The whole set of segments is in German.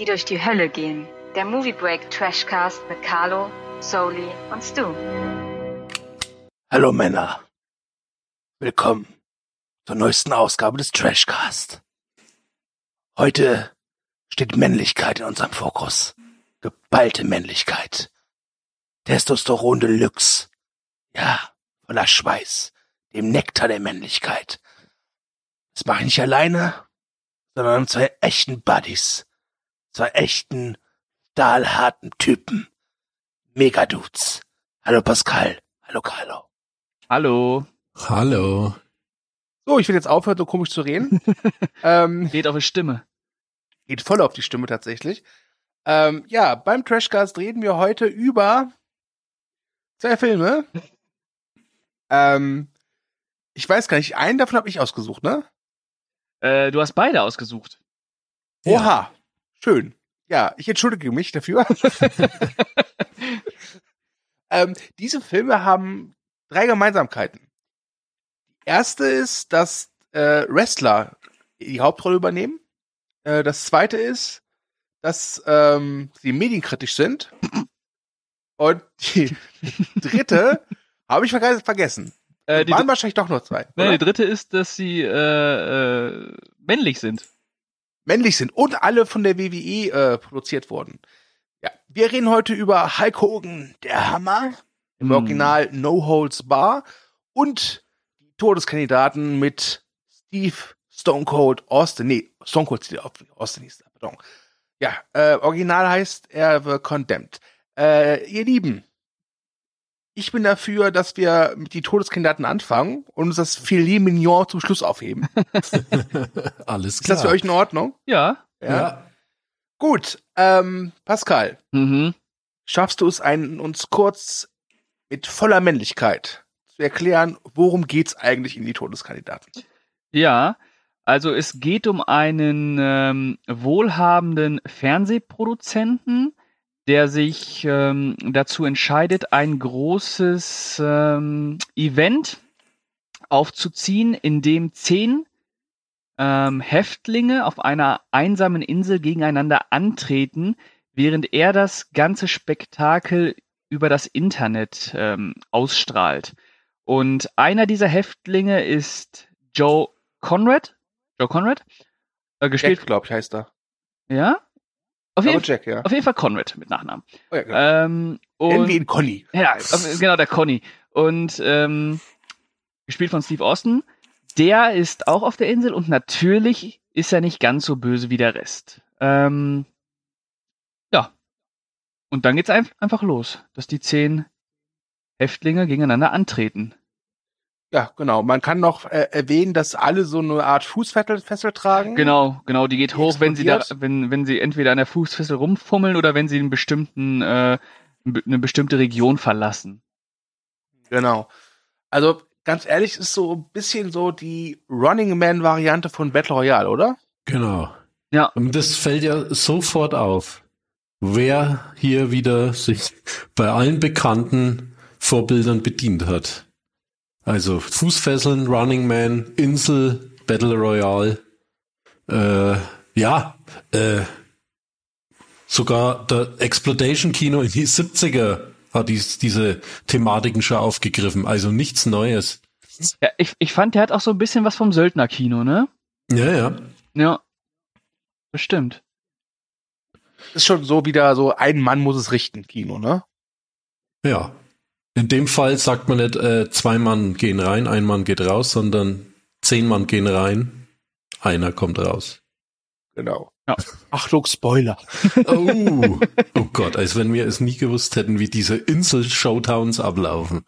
die durch die Hölle gehen. Der Movie Break Trashcast mit Carlo, Soli und Stu. Hallo Männer. Willkommen zur neuesten Ausgabe des Trashcast. Heute steht Männlichkeit in unserem Fokus. Geballte Männlichkeit. Testosteron Deluxe. Ja, voller Schweiß. Dem Nektar der Männlichkeit. Das mache ich nicht alleine, sondern zwei echten Buddies. Zwei echten, stahlharten Typen. Megadudes. Hallo Pascal. Hallo Carlo. Hallo. Hallo. So, ich will jetzt aufhören, so komisch zu reden. ähm, Geht auf die Stimme. geht voll auf die Stimme tatsächlich. Ähm, ja, beim Trashcast reden wir heute über zwei Filme. ähm, ich weiß gar nicht, einen davon habe ich ausgesucht, ne? Äh, du hast beide ausgesucht. Oha, schön. Ja, ich entschuldige mich dafür. ähm, diese Filme haben drei Gemeinsamkeiten. Die erste ist, dass äh, Wrestler die Hauptrolle übernehmen. Äh, das zweite ist, dass ähm, sie medienkritisch sind. Und die dritte habe ich verge vergessen. Äh, die, Waren wahrscheinlich doch nur zwei. nein, oder? die dritte ist, dass sie äh, äh, männlich sind. Männlich sind und alle von der WWE äh, produziert wurden. Ja, wir reden heute über Hulk Hogan, der Hammer, im Hm. Original No Holds Bar und die Todeskandidaten mit Steve Stone Cold Austin, nee, Stone Cold Steve Austin hieß er, pardon. Ja, äh, Original heißt er The Condemned. Äh, ihr Lieben, ich bin dafür, dass wir mit die Todeskandidaten anfangen und uns das Filet Mignon zum Schluss aufheben. Alles Ist klar. das für euch in Ordnung? Ja. Ja. Gut, ähm, Pascal, Mhm. schaffst du es, einen, uns kurz mit voller Männlichkeit zu erklären, worum geht's eigentlich in die Todeskandidaten? Ja. Also es geht um einen ähm, wohlhabenden Fernsehproduzenten, der sich ähm, dazu entscheidet, ein großes ähm, Event aufzuziehen, in dem zehn ähm, Häftlinge auf einer einsamen Insel gegeneinander antreten, während er das ganze Spektakel über das Internet ähm, ausstrahlt. Und einer dieser Häftlinge ist Joe Conrad. Joe Conrad? Äh, gespielt, glaube ich, heißt er. ja? Auf jeden, Jack, ja. auf jeden Fall Conrad mit Nachnamen. Oh, ja genau. Ähm, und, wir ihn Conny. ja, genau, der Conny. Und ähm, gespielt von Steve Austin. Der ist auch auf der Insel und natürlich ist er nicht ganz so böse wie der Rest. Ähm, ja. Und dann geht's ein einfach los, dass die zehn Häftlinge gegeneinander antreten. Ja, genau. Man kann noch äh, erwähnen, dass alle so eine Art Fußfessel Fessel tragen. Genau, genau, die geht Die hoch, wenn sie da, explodiert? wenn, wenn sie entweder an der Fußfessel rumfummeln oder wenn sie einen bestimmten, äh, eine bestimmte Region verlassen. Genau. Also, ganz ehrlich, ist so ein bisschen so die Running Man-Variante von Battle Royale, oder? Genau. Ja. Und das fällt ja sofort auf, wer hier wieder sich bei allen bekannten Vorbildern bedient hat. Also Fußfesseln, Running Man, Insel, Battle Royale. Äh, ja, äh, sogar der Exploitation Kino in die 70er hat dies, diese Thematiken schon aufgegriffen. Also nichts Neues. Ja, ich, ich fand, der hat auch so ein bisschen was vom Söldnerkino, ne? Ja, ja. Ja. Bestimmt. Ist schon so wieder so, ein Mann muss es richten, Kino, ne? Ja. In dem Fall sagt man nicht, äh, zwei Mann gehen rein, ein Mann geht raus, sondern zehn Mann gehen rein, einer kommt raus. Genau. Ja. Achtung, Spoiler. Oh, oh Gott, als wenn wir es nie gewusst hätten, wie diese Insel-Showdowns ablaufen.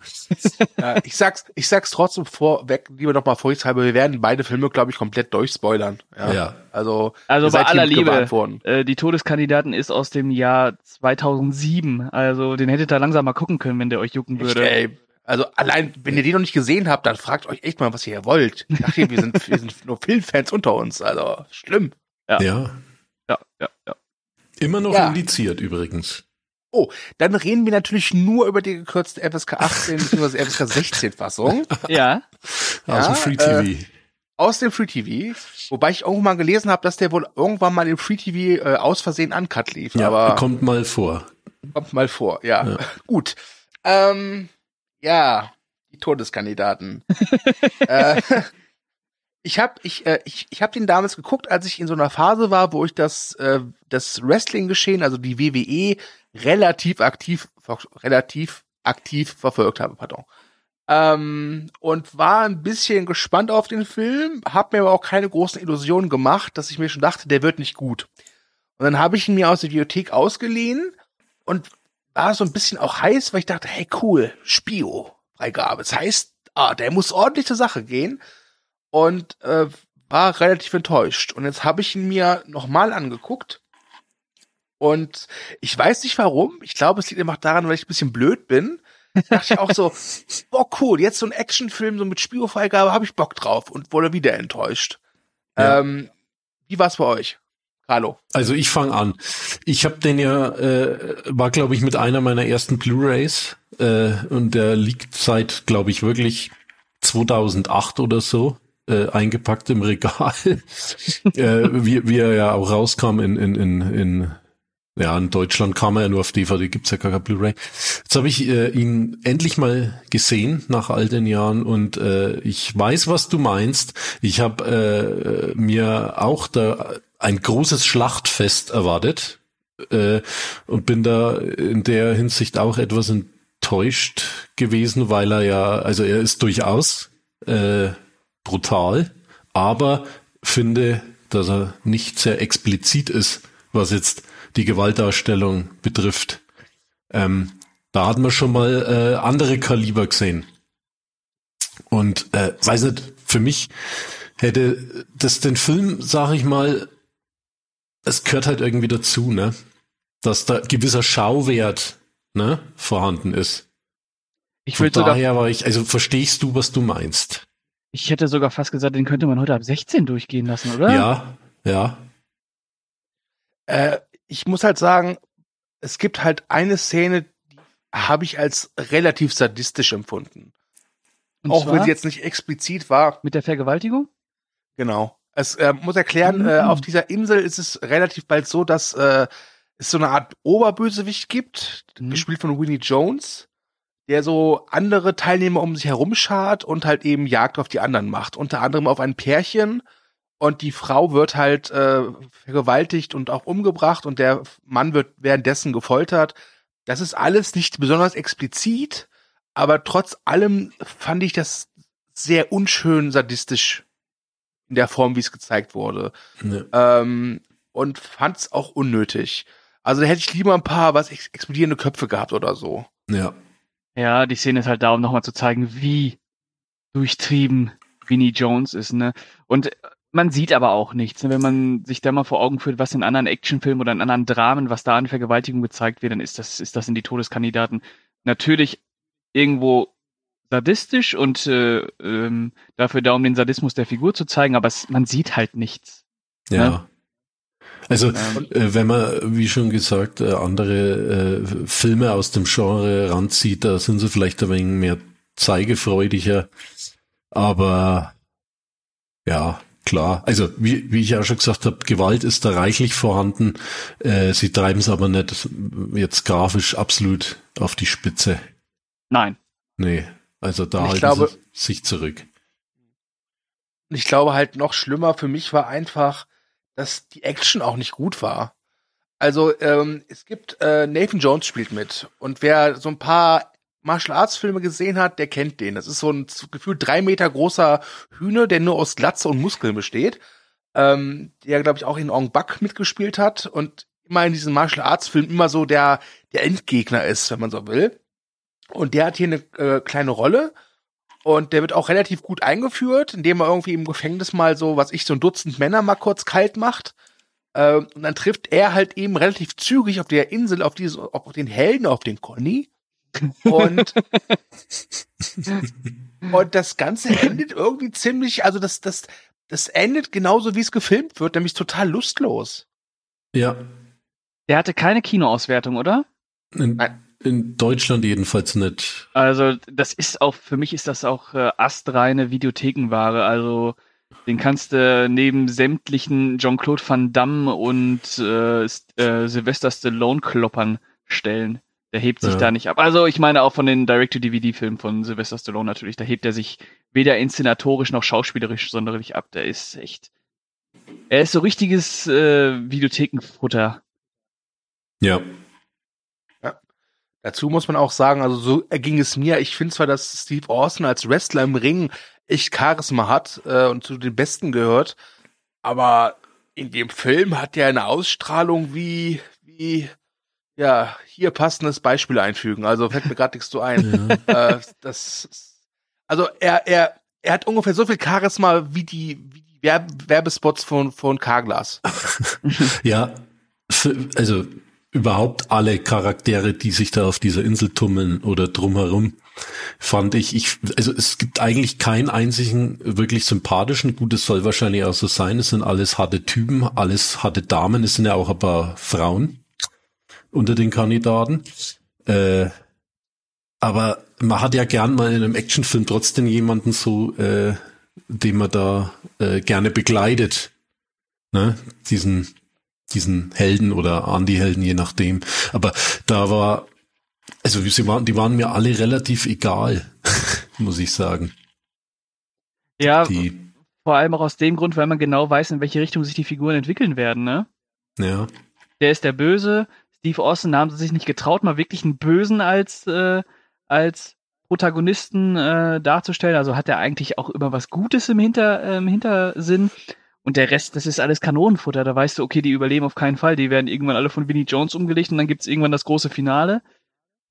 Ja, ich sag's, ich sag's trotzdem vorweg, lieber noch mal vorsichtshalber, wir werden beide Filme, glaube ich, komplett durchspoilern. Ja. Ja. Also, Also bei aller Liebe, äh, die Todeskandidaten ist aus dem Jahr 2007. Also den hättet ihr langsam mal gucken können, wenn der euch jucken Echt, würde. ey. Also allein, wenn ihr den noch nicht gesehen habt, dann fragt euch echt mal, was ihr hier wollt. Ich dachte, wir sind, wir sind nur Filmfans unter uns. Also schlimm. Ja, ja. Immer noch Ja. indiziert übrigens. Dann reden wir natürlich nur über die gekürzte FSK 18 bzw. FSK 16 Fassung. Ja, Aus Ja, dem Free TV. aus dem Free TV, wobei ich irgendwann mal gelesen habe, dass der wohl irgendwann mal im Free TV äh, aus Versehen uncut lief. Ja, aber kommt mal vor. kommt mal vor, ja. Ja. Gut. Ähm, ja, die Todeskandidaten. äh, ich habe ich, äh, ich, ich hab den damals geguckt, als ich in so einer Phase war, wo ich das, äh, das Wrestling-Geschehen, also die WWE, relativ aktiv, relativ aktiv verfolgt habe, pardon. Ähm, und war ein bisschen gespannt auf den Film, hab mir aber auch keine großen Illusionen gemacht, dass ich mir schon dachte, der wird nicht gut. Und dann habe ich ihn mir aus der Bibliothek ausgeliehen und war so ein bisschen auch heiß, weil ich dachte, hey cool, Spio, Freigabe. Das heißt, ah, der muss ordentlich zur Sache gehen und äh, war relativ enttäuscht. Und jetzt habe ich ihn mir nochmal angeguckt und ich weiß nicht warum. Ich glaube, es liegt einfach daran, weil ich ein bisschen blöd bin. dachte ich auch so, boah, cool, jetzt so ein Actionfilm so mit Spio-Freigabe, habe ich Bock drauf und wurde wieder enttäuscht. Ja. Ähm, wie war's bei euch? Carlo. Also ich fange an. Ich habe den ja, äh, war glaube ich mit einer meiner ersten Blu-rays äh, und der liegt seit, glaube ich, wirklich 2008 oder so äh, eingepackt im Regal, äh, wie, wie er ja auch rauskam in, in, in, in ja, in Deutschland kam er ja nur auf DVD, gibt's ja gar kein Blu-ray. Jetzt habe ich äh, ihn endlich mal gesehen nach all den Jahren und äh, ich weiß, was du meinst. Ich habe äh, mir auch da ein großes Schlachtfest erwartet äh, und bin da in der Hinsicht auch etwas enttäuscht gewesen, weil er ja, also er ist durchaus äh, brutal, aber finde, dass er nicht sehr explizit ist, was jetzt die Gewaltdarstellung betrifft. Ähm, da hat man schon mal äh, andere Kaliber gesehen. Und äh, weiß nicht, für mich hätte das den Film, sag ich mal, es gehört halt irgendwie dazu, ne? Dass da gewisser Schauwert ne, vorhanden ist. Ich Von sogar, daher war ich, also verstehst du, was du meinst? Ich hätte sogar fast gesagt, den könnte man heute ab 16 durchgehen lassen, oder? Ja, ja. Äh, ich muss halt sagen, es gibt halt eine Szene, die habe ich als relativ sadistisch empfunden. Und auch wenn sie jetzt nicht explizit war. mit der Vergewaltigung? Genau. Es äh, muss erklären, Mhm. äh, auf dieser Insel ist es relativ bald so, dass äh, es so eine Art Oberbösewicht gibt, Mhm. gespielt von Winnie Jones, der so andere Teilnehmer um sich herum schart und halt eben Jagd auf die anderen macht. Unter anderem auf ein Pärchen und die Frau wird halt äh, vergewaltigt und auch umgebracht und der Mann wird währenddessen gefoltert. Das ist alles nicht besonders explizit, aber trotz allem fand ich das sehr unschön sadistisch in der Form, wie es gezeigt wurde. Ne. Ähm, und fand es auch unnötig. Also da hätte ich lieber ein paar was ex explodierende Köpfe gehabt oder so. Ja. Ja, die Szene ist halt da, um nochmal zu zeigen, wie durchtrieben Vinnie Jones ist, ne? Und man sieht aber auch nichts, ne? Wenn man sich da mal vor Augen führt, was in anderen Actionfilmen oder in anderen Dramen, was da an Vergewaltigung gezeigt wird, dann ist das, ist das in die Todeskandidaten natürlich irgendwo sadistisch und äh, ähm, dafür da, um den Sadismus der Figur zu zeigen, aber es, man sieht halt nichts. Ja. Ne? Also, Ähm, äh, wenn man, wie schon gesagt, äh, andere äh, Filme aus dem Genre ranzieht, da sind sie vielleicht ein wenig mehr zeigefreudiger. Aber ja, klar. Also, wie, wie ich auch schon gesagt habe, Gewalt ist da reichlich vorhanden. Äh, sie treiben es aber nicht jetzt grafisch absolut auf die Spitze. nein. Nee. Also da halten glaube- sie sich zurück. Ich glaube halt noch schlimmer für mich war einfach, dass die Action auch nicht gut war. Also ähm, es gibt äh, Nathan Jones spielt mit und wer so ein paar Martial Arts Filme gesehen hat, der kennt den. Das ist so ein gefühlt drei Meter großer Hühner, der nur aus Glatze und Muskeln besteht. Ähm, der glaube ich auch in Ong Bak mitgespielt hat und immer in diesen Martial Arts Filmen immer so der der Endgegner ist, wenn man so will. Und der hat hier eine äh, kleine Rolle und der wird auch relativ gut eingeführt, indem er irgendwie im Gefängnis mal so, was ich, so ein Dutzend Männer mal kurz kalt macht. Ähm, und dann trifft er halt eben relativ zügig auf der Insel auf diese, auf den Helden, auf den Conny. Und, und das Ganze endet irgendwie ziemlich, also das, das, das endet genauso wie es gefilmt wird, nämlich total lustlos. Ja. Der hatte keine Kinoauswertung, oder? In, Nein. In Deutschland jedenfalls nicht. Also, das ist auch, für mich ist das auch äh, astreine Videothekenware. Also, Den kannst du neben sämtlichen Jean-Claude Van Damme und äh, äh, Sylvester Stallone-Kloppern stellen. Der hebt sich Ja. da nicht ab. Also ich meine auch von den Direct-to-DVD-Filmen von Sylvester Stallone natürlich. Da hebt er sich weder inszenatorisch noch schauspielerisch sonderlich ab. Der ist echt. Er ist so richtiges äh, Videothekenfutter. Ja. Dazu muss man auch sagen, also so erging es mir. Ich finde zwar, dass Steve Austin als Wrestler im Ring echt Charisma hat äh, und zu den Besten gehört, aber in dem Film hat er eine Ausstrahlung wie, wie, ja, hier passendes Beispiel einfügen. Also fällt mir gerade nichts zu ein. äh, das, also er, er, er hat ungefähr so viel Charisma wie die, wie die Werb Werbespots von, von Carglass. Ja, also überhaupt alle Charaktere, die sich da auf dieser Insel tummeln oder drumherum, fand ich, ich, also es gibt eigentlich keinen einzigen wirklich sympathischen, gut, es soll wahrscheinlich auch so sein, es sind alles harte Typen, alles harte Damen, es sind ja auch ein paar Frauen unter den Kandidaten. Äh, aber man hat ja gern mal in einem Actionfilm trotzdem jemanden so, äh, den man da äh, gerne begleitet. Ne? Diesen diesen Helden oder Anti-Helden, je nachdem. Aber da war, also sie waren, die waren mir alle relativ egal, muss ich sagen. Ja, Die, vor allem auch aus dem Grund, weil man genau weiß, in welche Richtung sich die Figuren entwickeln werden, ne? ja, Der ist der Böse. Steve Austin da haben sie sich nicht getraut, mal wirklich einen Bösen als, äh, als Protagonisten äh, darzustellen. Also hat er eigentlich auch immer was Gutes im, Hinter, äh, im Hintersinn. Und der Rest, das ist alles Kanonenfutter. Da weißt du, okay, die überleben auf keinen Fall. Die werden irgendwann alle von Vinnie Jones umgelegt und dann gibt's irgendwann das große Finale.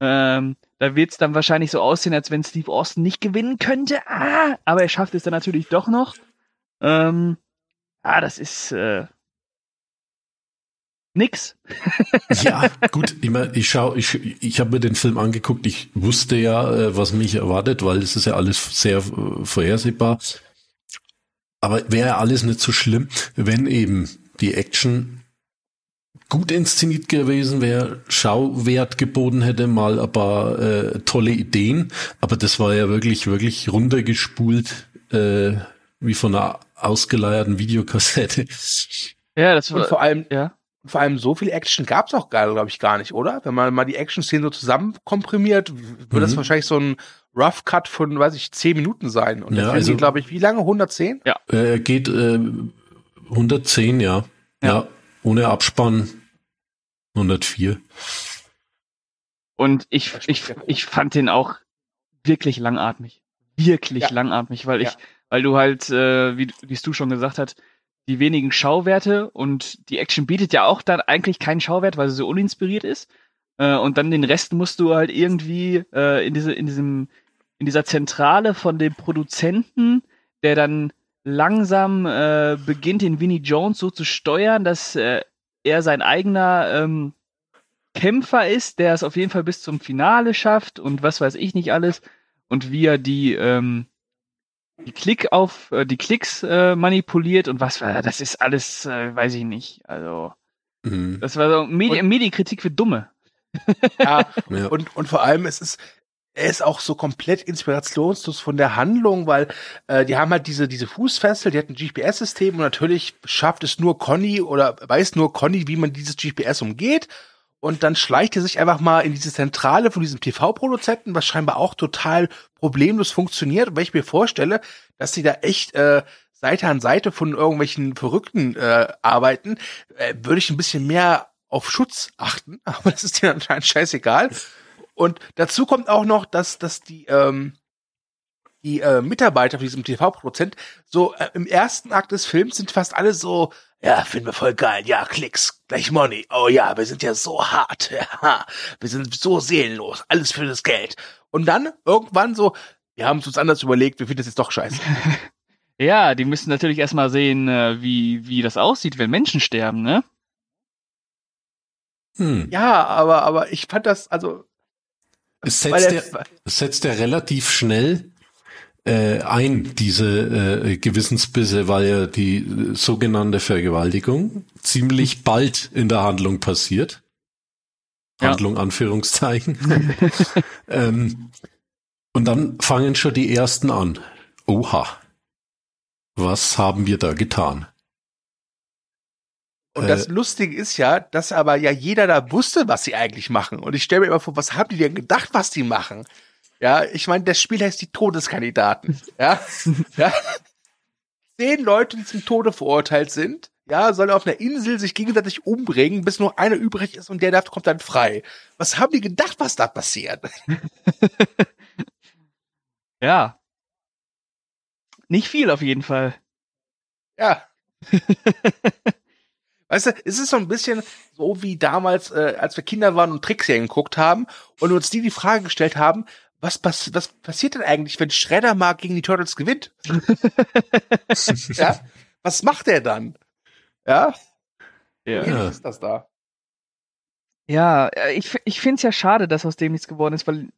Ähm, da wird's dann wahrscheinlich so aussehen, als wenn Steve Austin nicht gewinnen könnte. Ah, aber er schafft es dann natürlich doch noch. Ähm, ah, das ist äh, nix. ja, gut, ich, mein, ich schau, ich, ich habe mir den Film angeguckt, ich wusste ja, äh, was mich erwartet, weil es ist ja alles sehr äh, vorhersehbar. Aber wäre ja alles nicht so schlimm, wenn eben die Action gut inszeniert gewesen wäre, Schauwert geboten hätte, mal ein paar äh, tolle Ideen. Aber das war ja wirklich, wirklich runtergespult, äh, wie von einer ausgeleierten Videokassette. Ja, das Und war, vor allem, ja. vor allem so viel Action gab's auch gar, glaube ich, gar nicht, oder? Wenn man mal die Action-Szenen so zusammen komprimiert, würde das Mhm. wahrscheinlich so ein Rough Cut von, weiß ich, 10 Minuten sein. Und der Ja, Film also- geht, glaube ich, wie lange? 110? Äh, Er geht äh, 110, ja. ja. Ja. ohne Abspann 104. Und ich, ich, ich fand den auch wirklich langatmig. Wirklich Ja. langatmig, weil ich, Ja. weil du halt, äh, wie, wie es du schon gesagt hast, die wenigen Schauwerte und die Action bietet ja auch dann eigentlich keinen Schauwert, weil sie so uninspiriert ist. Äh, und dann den Rest musst du halt irgendwie äh, in diese, in diesem, in dieser Zentrale von dem Produzenten, der dann langsam äh, beginnt, den Vinnie Jones so zu steuern, dass äh, er sein eigener ähm, Kämpfer ist, der es auf jeden Fall bis zum Finale schafft und was weiß ich nicht alles und wie er die ähm, die Klick auf äh, die Klicks äh, manipuliert und was war das ist alles äh, weiß ich nicht also Mhm. das war so Medi Und- Medienkritik für Dumme Ja, Ja. und, und vor allem, es ist, er ist auch so komplett inspirationslos von der Handlung, weil äh, die haben halt diese, diese Fußfessel, die hat ein GPS-System und natürlich schafft es nur Conny oder weiß nur Conny, wie man dieses GPS umgeht. Und dann schleicht er sich einfach mal in diese Zentrale von diesem TV-Produzenten, was scheinbar auch total problemlos funktioniert. Und wenn ich mir vorstelle, dass sie da echt äh, Seite an Seite von irgendwelchen Verrückten äh, arbeiten, äh, würde ich ein bisschen mehr auf Schutz achten. Aber das ist dir anscheinend scheißegal. Und dazu kommt auch noch, dass, dass die, ähm, die äh, Mitarbeiter von diesem TV-Produzent so äh, im ersten Akt des Films sind fast alle so, ja, finden wir voll geil, ja, Klicks, gleich Money, oh ja, wir sind ja so hart, ja, wir sind so seelenlos, alles für das Geld. Und dann irgendwann so, wir haben es uns anders überlegt, wir finden das jetzt doch scheiße. ja die müssen natürlich erstmal sehen äh, wie wie das aussieht wenn Menschen sterben ne Hm. Ja, aber, aber ich fand das, also, Es setzt, der, es setzt er relativ schnell äh, ein, diese äh, Gewissensbisse, weil ja die äh, sogenannte Vergewaltigung ziemlich bald in der Handlung passiert. Ja. Handlung Anführungszeichen. ähm, und dann fangen schon die ersten an. Oha. Was haben wir da getan? Und Äh, das Lustige ist ja, dass aber ja jeder da wusste, was sie eigentlich machen. Und ich stelle mir immer vor, was haben die denn gedacht, was die machen? Ja, ich meine, das Spiel heißt die Todeskandidaten. Ja, ja. Zehn Leute, die zum Tode verurteilt sind, ja, sollen auf einer Insel sich gegenseitig umbringen, bis nur einer übrig ist und der darf, kommt dann frei. Was haben die gedacht, was da passiert? Ja. Nicht viel auf jeden Fall. Ja. Weißt du, es ist so ein bisschen so wie damals, äh, als wir Kinder waren und Trickserien geguckt haben und uns die die Frage gestellt haben, was, pass was passiert denn eigentlich, wenn Shredder mal gegen die Turtles gewinnt? ja? Was macht er dann? Ja? Ja. Wie ist das da? Ja, äh, ich, ich finde es ja schade, dass aus dem nichts geworden ist, weil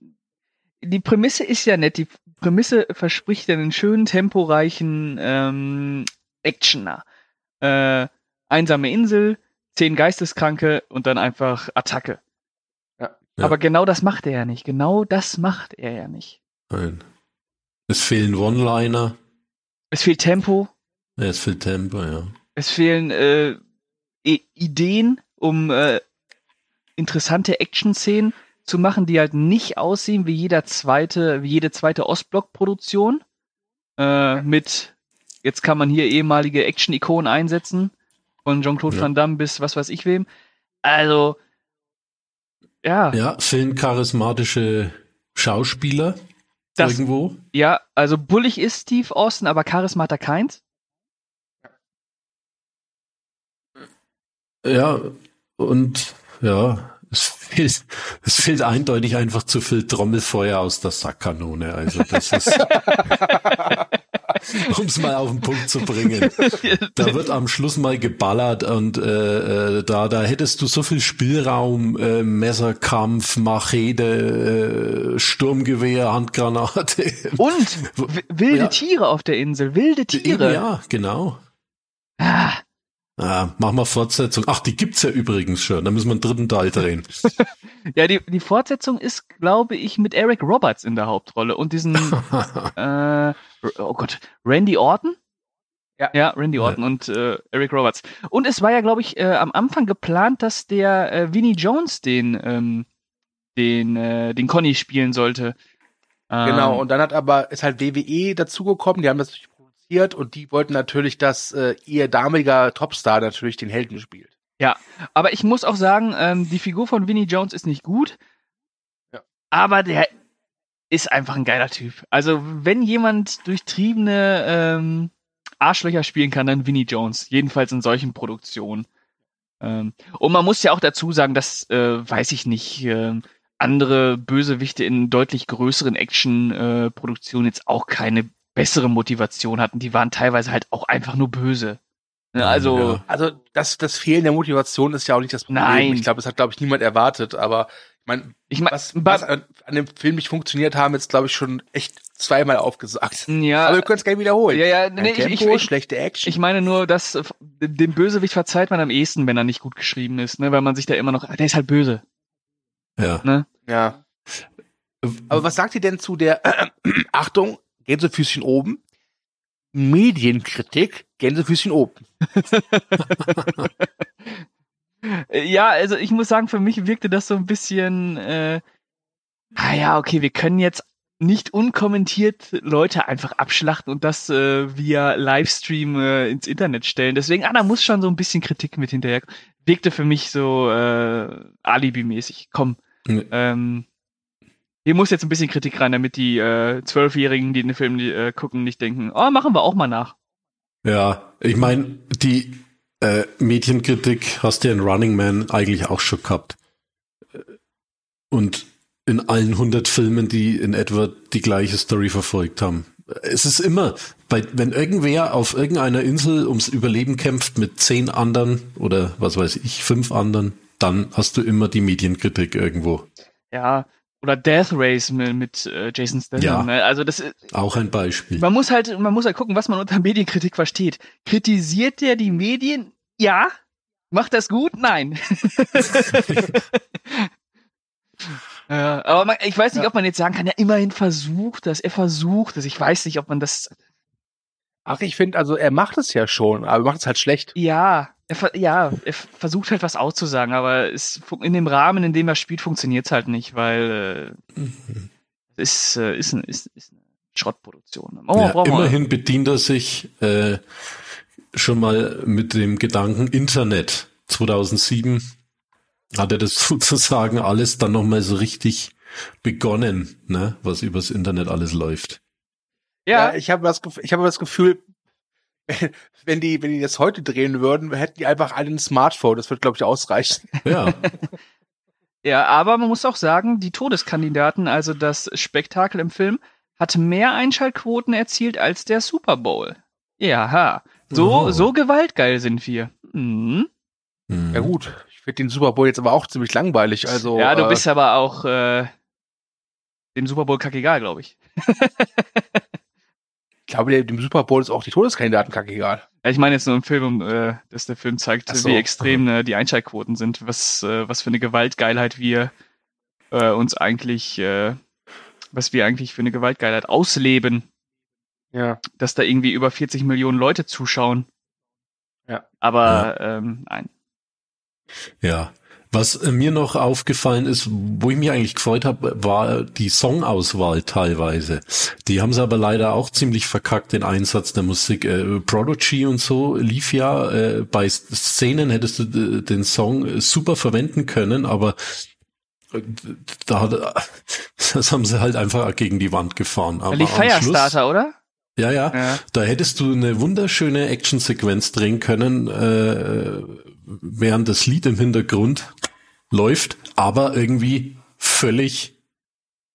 die Prämisse ist ja nett. Die Prämisse verspricht ja einen schönen, temporeichen ähm, Actioner. Äh, einsame Insel, zehn Geisteskranke und dann einfach Attacke. Ja. Ja. Aber genau das macht er ja nicht. Genau das macht er ja nicht. Nein. Es fehlen One-Liner. Es fehlt Tempo, Ja, Es fehlt Tempo, ja. es fehlen äh, Ideen, um äh, interessante Action-Szenen zu machen, die halt nicht aussehen wie jeder zweite, wie jede zweite Ostblock-Produktion. Äh, mit jetzt kann man hier ehemalige Action-Ikonen einsetzen, von Jean-Claude Ja. Van Damme bis was weiß ich wem. Also ja, Ja, fehlen charismatische Schauspieler Das- irgendwo. ja, also bullig ist Steve Austin, aber Charisma hat er keins. Ja, und ja, es fehlt, es fehlt eindeutig einfach zu viel Trommelfeuer aus der Sackkanone. Also das ist, um es mal auf den Punkt zu bringen. Da wird am Schluss mal geballert und äh, äh, da, da hättest du so viel Spielraum, äh, Messerkampf, Machete, äh, Sturmgewehr, Handgranate. Und wilde ja. Tiere auf der Insel, wilde Tiere. Ja, genau. Ah, Ah, machen wir Fortsetzung. Ach, die gibt's ja übrigens schon. Da müssen wir einen dritten Teil drehen. Ja, die, die Fortsetzung ist, glaube ich, mit Eric Roberts in der Hauptrolle und diesen, äh, oh Gott, Randy Orton? Ja. Ja, Randy Orton und äh, Eric Roberts. Und es war ja, glaube ich, äh, am Anfang geplant, dass der äh, Vinnie Jones den, ähm, den, äh, den Conny spielen sollte. Ähm, Genau, und dann hat aber, ist halt WWE dazugekommen, die haben das natürlich produziert und die wollten natürlich, dass äh, ihr damaliger Topstar natürlich den Helden spielt. Aber ich muss auch sagen, ähm, die Figur von Vinnie Jones ist nicht gut. Ja. Aber der ist einfach ein geiler Typ. Also, wenn jemand durchtriebene ähm, Arschlöcher spielen kann, dann Vinnie Jones. Jedenfalls in solchen Produktionen. Ähm, und man muss ja auch dazu sagen, dass, äh, weiß ich nicht, ähm, andere Bösewichte in deutlich größeren Action-Produktionen jetzt auch keine bessere Motivation hatten. Die waren teilweise halt auch einfach nur böse. Also, Ja. Also das, das Fehlen der Motivation ist ja auch nicht das Problem. Nein. Ich glaube, das hat, glaube ich, niemand erwartet, aber ich meine, ich meine, was, was an, an dem Film nicht funktioniert haben, jetzt, glaube ich, schon echt zweimal aufgesagt. ja, aber wir können es gerne wiederholen. ja, ja, nee, ich, Tempo, ich, ich, schlechte Action. Ich meine nur, dass äh, dem Bösewicht verzeiht man am ehesten, wenn er nicht gut geschrieben ist, ne? Weil man sich da immer noch, der ist halt böse, Ja. ne? ja. Aber was sagt ihr denn zu der, Achtung, Gänsefüßchen oben, Medienkritik, Gänsefüßchen oben? Ja, also ich muss sagen, für mich wirkte das so ein bisschen, äh, ah ja, okay, wir können jetzt nicht unkommentiert Leute einfach abschlachten und das äh, via Livestream äh, ins Internet stellen. Deswegen, ah, da muss schon so ein bisschen Kritik mit hinterher. Wirkte für mich so äh, Alibi-mäßig. Komm, Ja. ähm, hier muss jetzt ein bisschen Kritik rein, damit die äh, Zwölfjährigen, die den Film äh, gucken, nicht denken, oh, machen wir auch mal nach. Ja, ich meine, die äh, Medienkritik hast du ja in Running Man eigentlich auch schon gehabt. Äh, Und in allen 100 Filmen, die in etwa die gleiche Story verfolgt haben. Es ist immer, bei, wenn irgendwer auf irgendeiner Insel ums Überleben kämpft mit zehn anderen oder was weiß ich, fünf anderen, dann hast du immer die Medienkritik irgendwo. Ja, oder Death Race mit, mit äh, Jason Statham. Ja. Ne? Also das ist, Auch ein Beispiel. man muss halt, man muss halt gucken, was man unter Medienkritik versteht. Kritisiert der die Medien? Ja. Macht das gut? Nein. ja, aber man, ich weiß nicht, Ja. ob man jetzt sagen kann, ja, immerhin versucht das, er versucht das. Ich weiß nicht, ob man das. Ach, ich finde, also er macht es ja schon, aber er macht es halt schlecht. Ja, er, ja, er versucht halt was auszusagen, aber es, in dem Rahmen, in dem er spielt, funktioniert es halt nicht, weil äh, es ist, äh, ist, ein- ist, ist eine Schrottproduktion. Oh, ja, immerhin bedient er sich äh, schon mal mit dem Gedanken Internet. 2007 hat er das sozusagen alles dann nochmal so richtig begonnen, ne, was übers Internet alles läuft. Ja, ich habe das, ich habe das Gefühl, wenn die, wenn die das heute drehen würden, hätten die einfach alle ein Smartphone. Das wird, glaube ich, ausreichen. Ja, ja, aber man muss auch sagen, die Todeskandidaten, also das Spektakel im Film, hat mehr Einschaltquoten erzielt als der Super Bowl. Ja, so, Oh. so gewaltgeil sind wir. Mhm. Hm. Ja gut, ich finde den Super Bowl jetzt aber auch ziemlich langweilig. Also ja, du äh, bist aber auch äh, dem Super Bowl kackegal, glaube ich. ich glaube, dem Super Bowl ist auch die Todeskandidaten kackegal. Ja, ich meine jetzt nur im Film, äh, dass der Film zeigt, so. wie extrem äh, die Einschaltquoten sind, was, äh, was für eine Gewaltgeilheit wir äh, uns eigentlich, äh, was wir eigentlich für eine Gewaltgeilheit ausleben, Ja. dass da irgendwie über 40 Millionen Leute zuschauen. Ja. Aber ähm, nein. Ja. Was äh, mir noch aufgefallen ist, wo ich mich eigentlich gefreut habe, war die Songauswahl teilweise. Die haben sie aber leider auch ziemlich verkackt, den Einsatz der Musik. Äh, Prodigy und so lief ja, äh, bei Szenen hättest du äh, den Song äh, super verwenden können, aber da hat, das haben sie halt einfach gegen die Wand gefahren. Aber Die am Schluss- Firestarter, oder? Ja, ja. Ja. Da hättest du eine wunderschöne Actionsequenz drehen können, äh, während das Lied im Hintergrund läuft, aber irgendwie völlig,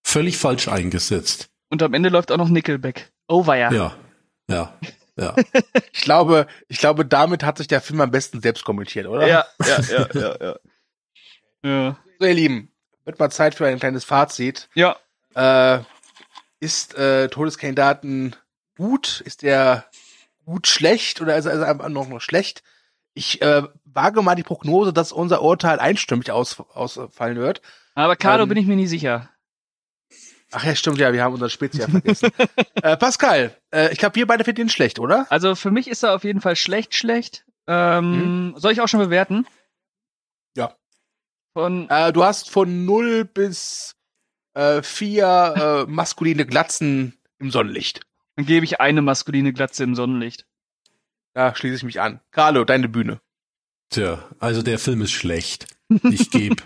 völlig falsch eingesetzt. Und am Ende läuft auch noch Nickelback. Oh, war ja. Ja, ja, ja. Ich glaube, ich glaube, damit hat sich der Film am besten selbst kommentiert, oder? Ja, ja, ja, ja, ja. Ja. So, ihr Lieben, wird mal Zeit für ein kleines Fazit. ja. Äh, ist äh, Todeskandidaten gut? Ist der gut schlecht oder ist er ist er einfach noch, noch schlecht? Ich äh, wage mal die Prognose, dass unser Urteil einstimmig aus, ausfallen wird. Aber Carlo Ähm, bin ich mir nie sicher. Ach ja, stimmt, ja, wir haben unser Spezies ja vergessen. äh, Pascal, äh, ich glaube, wir beide finden ihn schlecht, oder? Also für mich ist er auf jeden Fall schlecht, schlecht. Ähm, Soll ich auch schon bewerten? Ja. Von, Äh, du hast von 0 bis äh, 4 äh, maskuline Glatzen im Sonnenlicht. dann gebe ich eine maskuline Glatze im Sonnenlicht. Da schließe ich mich an. Carlo, deine Bühne. Tja, also der Film ist schlecht. Ich gebe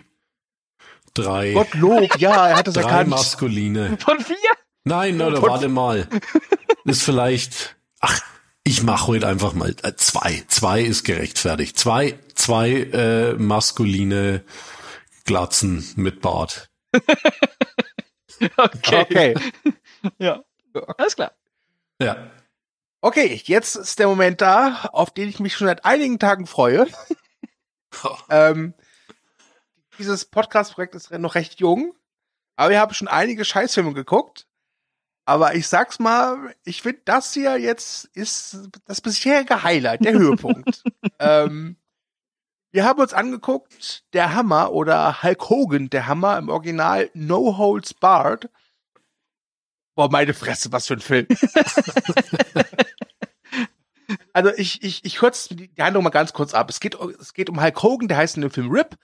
drei, Gottlob, ja, er hat es drei erkannt. maskuline. Von vier? Nein, oder Von- warte mal. Ist vielleicht, ach, ich mache heute einfach mal äh, zwei. Zwei ist gerechtfertigt. Zwei, zwei äh, maskuline Glatzen mit Bart. Okay. Okay. Ja. Alles klar. Ja. Okay, jetzt ist der Moment da, auf den ich mich schon seit einigen Tagen freue. ähm, dieses Podcast-Projekt ist noch recht jung, aber wir haben schon einige Scheißfilme geguckt. Aber ich sag's mal, ich finde, das hier jetzt ist das bisherige Highlight, der Höhepunkt. ähm, wir haben uns angeguckt, der Hammer oder Hulk Hogan, der Hammer im Original No Holds Barred. Boah, meine Fresse, was für ein Film. Also ich, ich, ich kürze die Handlung mal ganz kurz ab. Es geht, es geht um Hulk Hogan, der heißt in dem Film Rip.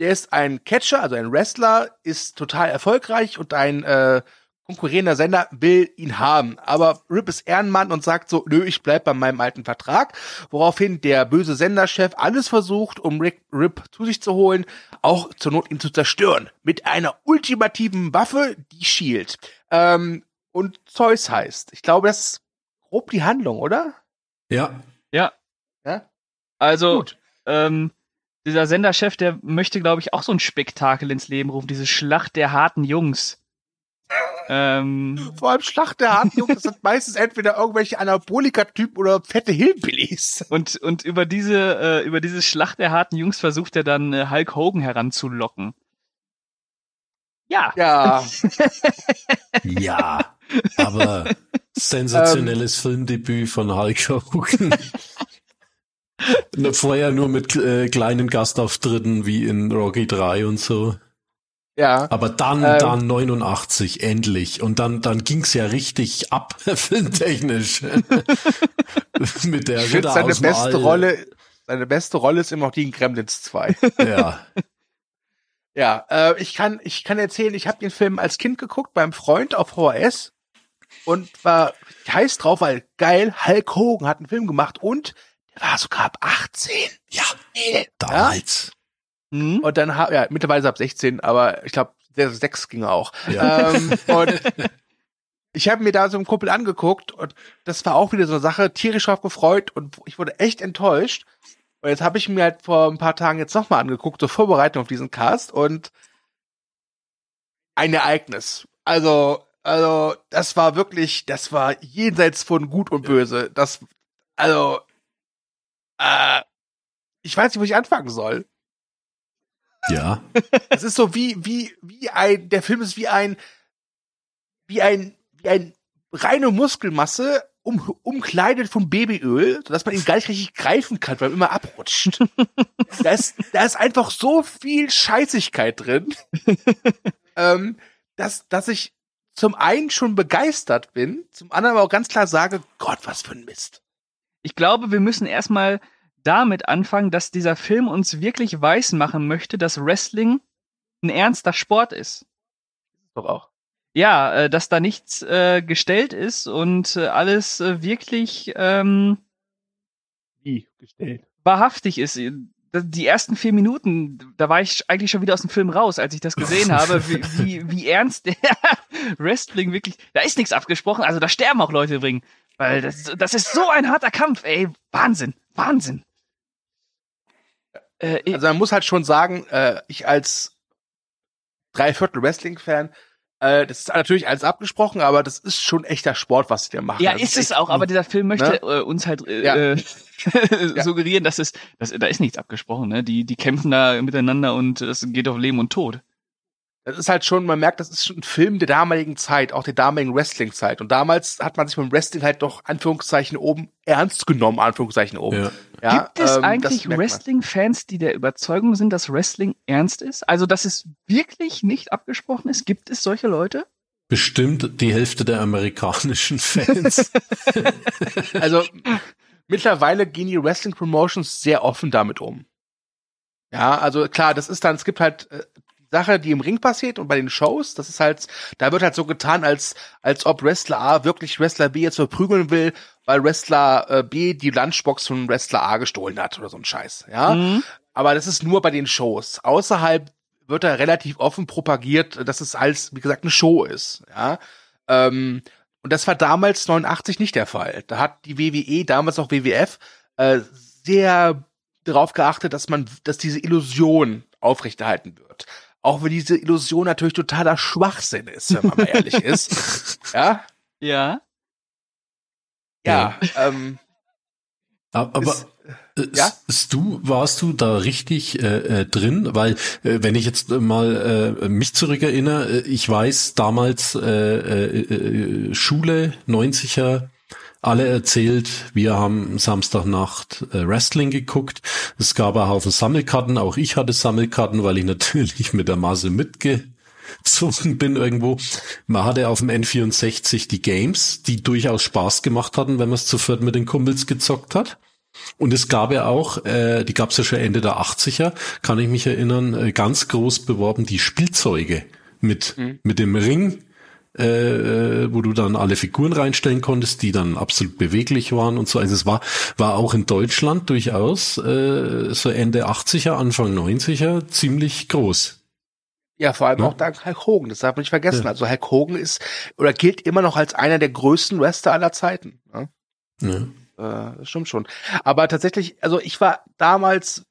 Der ist ein Catcher, also ein Wrestler, ist total erfolgreich und ein äh, konkurrierender Sender will ihn haben. Aber Rip ist Ehrenmann und sagt so, nö, ich bleib bei meinem alten Vertrag. Woraufhin der böse Senderchef alles versucht, um Rick, Rip zu sich zu holen, auch zur Not ihn zu zerstören. Mit einer ultimativen Waffe, die Shield. Ähm, und Zeus heißt. Ich glaube, das ist grob die Handlung, oder? Ja. Ja. Ja? Also, Gut. ähm, dieser Senderchef, der möchte, glaube ich, auch so ein Spektakel ins Leben rufen, diese Schlacht der harten Jungs. ähm, Vor allem Schlacht der harten Jungs, das sind meistens entweder irgendwelche Anabolika-Typen oder fette Hillbillies. und, und über diese, äh, über diese Schlacht der harten Jungs versucht er dann äh, Hulk Hogan heranzulocken. Ja. Ja, Ja. Aber sensationelles Filmdebüt von Hulk Hogan. Vorher nur mit äh, kleinen Gastauftritten wie in Rocky 3 und so. Ja. Aber dann, Ähm. dann 89, endlich. Und dann, dann ging's ja richtig ab, filmtechnisch. Mit der Ich Ritter seine beste All. Rolle, seine beste Rolle ist immer noch die in Gremlins 2. Ja. Ja, äh, ich kann, ich kann erzählen, ich habe den Film als Kind geguckt beim Freund auf VHS und war heiß drauf, weil geil, Hulk Hogan hat einen Film gemacht und der war sogar ab 18. Ja, damals. Hm? Und dann ja, mittlerweile ab 16, aber ich glaube, der 6 ging auch. Ja. Ähm, und ich habe mir da so einen Kumpel angeguckt und das war auch wieder so eine Sache, tierisch drauf gefreut und ich wurde echt enttäuscht. Und jetzt habe ich mir halt vor ein paar Tagen jetzt nochmal angeguckt, zur Vorbereitung auf diesen Cast und ein Ereignis. Also, also, das war wirklich, das war jenseits von Gut und Böse. Das, also, äh, ich weiß nicht, wo ich anfangen soll. Ja. Es ist so wie, wie, wie ein, der Film ist wie ein, wie ein, wie ein reine Muskelmasse um, umkleidet von Babyöl, sodass man ihn gar nicht richtig greifen kann, weil er immer abrutscht. da ist, da ist einfach so viel Scheißigkeit drin, ähm, dass, dass ich zum einen schon begeistert bin, zum anderen aber auch ganz klar sage, Gott, was für ein Mist. Ich glaube, wir müssen erstmal damit anfangen, dass dieser Film uns wirklich weismachen möchte, dass Wrestling ein ernster Sport ist. Doch auch. Ja, äh, dass da nichts äh, gestellt ist und äh, alles äh, wirklich ähm, Wie gestellt. wahrhaftig ist. Die ersten vier Minuten, da war ich eigentlich schon wieder aus dem Film raus, als ich das gesehen habe, wie, wie, wie ernst der Wrestling wirklich. Da ist nichts abgesprochen, also da sterben auch Leute drin. Weil das, das ist so ein harter Kampf, ey. Wahnsinn, Wahnsinn. Äh, Also man muss halt schon sagen, äh, ich als Dreiviertel Wrestling-Fan, äh, das ist natürlich alles abgesprochen, aber das ist schon echter Sport, was sie da machen. ja, Das ist es auch, aber dieser Film möchte Ne? äh, uns halt äh, Ja. äh, suggerieren, dass es, dass, da ist nichts abgesprochen, ne? Die, die kämpfen da miteinander und es geht auf Leben und Tod. Das ist halt schon, man merkt, das ist schon ein Film der damaligen Zeit, auch der damaligen Wrestling-Zeit. Und damals hat man sich beim Wrestling halt doch Anführungszeichen oben ernst genommen, Anführungszeichen oben. Ja. Ja, Gibt es ähm, eigentlich. Wrestling-Fans, die der Überzeugung sind, dass Wrestling ernst ist? Also, dass es wirklich nicht abgesprochen ist? Gibt es solche Leute? Bestimmt die Hälfte der amerikanischen Fans. Also mittlerweile gehen die Wrestling Promotions sehr offen damit um. Ja, also klar, das ist dann, es gibt halt äh, Sache, die im Ring passiert und bei den Shows, das ist halt, da wird halt so getan, als als ob Wrestler A wirklich Wrestler B jetzt verprügeln will, weil Wrestler äh, B die Lunchbox von Wrestler A gestohlen hat oder so ein Scheiß. Ja, Mhm. aber das ist nur bei den Shows. Außerhalb wird da relativ offen propagiert, dass es alles, wie gesagt, eine Show ist. Ja. Ähm, und das war damals 89 nicht der Fall. Da hat die WWE, damals auch WWF, äh, sehr darauf geachtet, dass man, dass diese Illusion aufrechterhalten wird. Auch wenn diese Illusion natürlich totaler Schwachsinn ist, wenn man mal ehrlich ist. Ja, Ja. ja, ähm, Aber Ist- äh, ja? du warst du da richtig äh, äh, drin, weil äh, wenn ich jetzt mal äh, mich zurückerinnere, äh, ich weiß damals äh, äh, Schule 90er alle erzählt, wir haben Samstagnacht äh, Wrestling geguckt. Es gab einen Haufen Sammelkarten, auch ich hatte Sammelkarten, weil ich natürlich mit der Masse mitgezogen bin irgendwo. Man hatte auf dem N64 die Games, die durchaus Spaß gemacht hatten, wenn man es zu viert mit den Kumpels gezockt hat. Und es gab ja auch, äh, die gab es ja schon Ende der 80er, kann ich mich erinnern, äh, ganz groß beworben, die Spielzeuge mit, Mhm. mit dem Ring, äh, wo du dann alle Figuren reinstellen konntest, die dann absolut beweglich waren und so. Also es war, war auch in Deutschland durchaus äh, so Ende 80er, Anfang 90er ziemlich groß. ja, vor allem Ja. auch dank Hulk Hogan, das darf man nicht vergessen. Ja. Also Hulk Hogan ist oder gilt immer noch als einer der größten Wrestler aller Zeiten. Ja? Ja. Äh, stimmt schon. Aber tatsächlich, also ich war damals,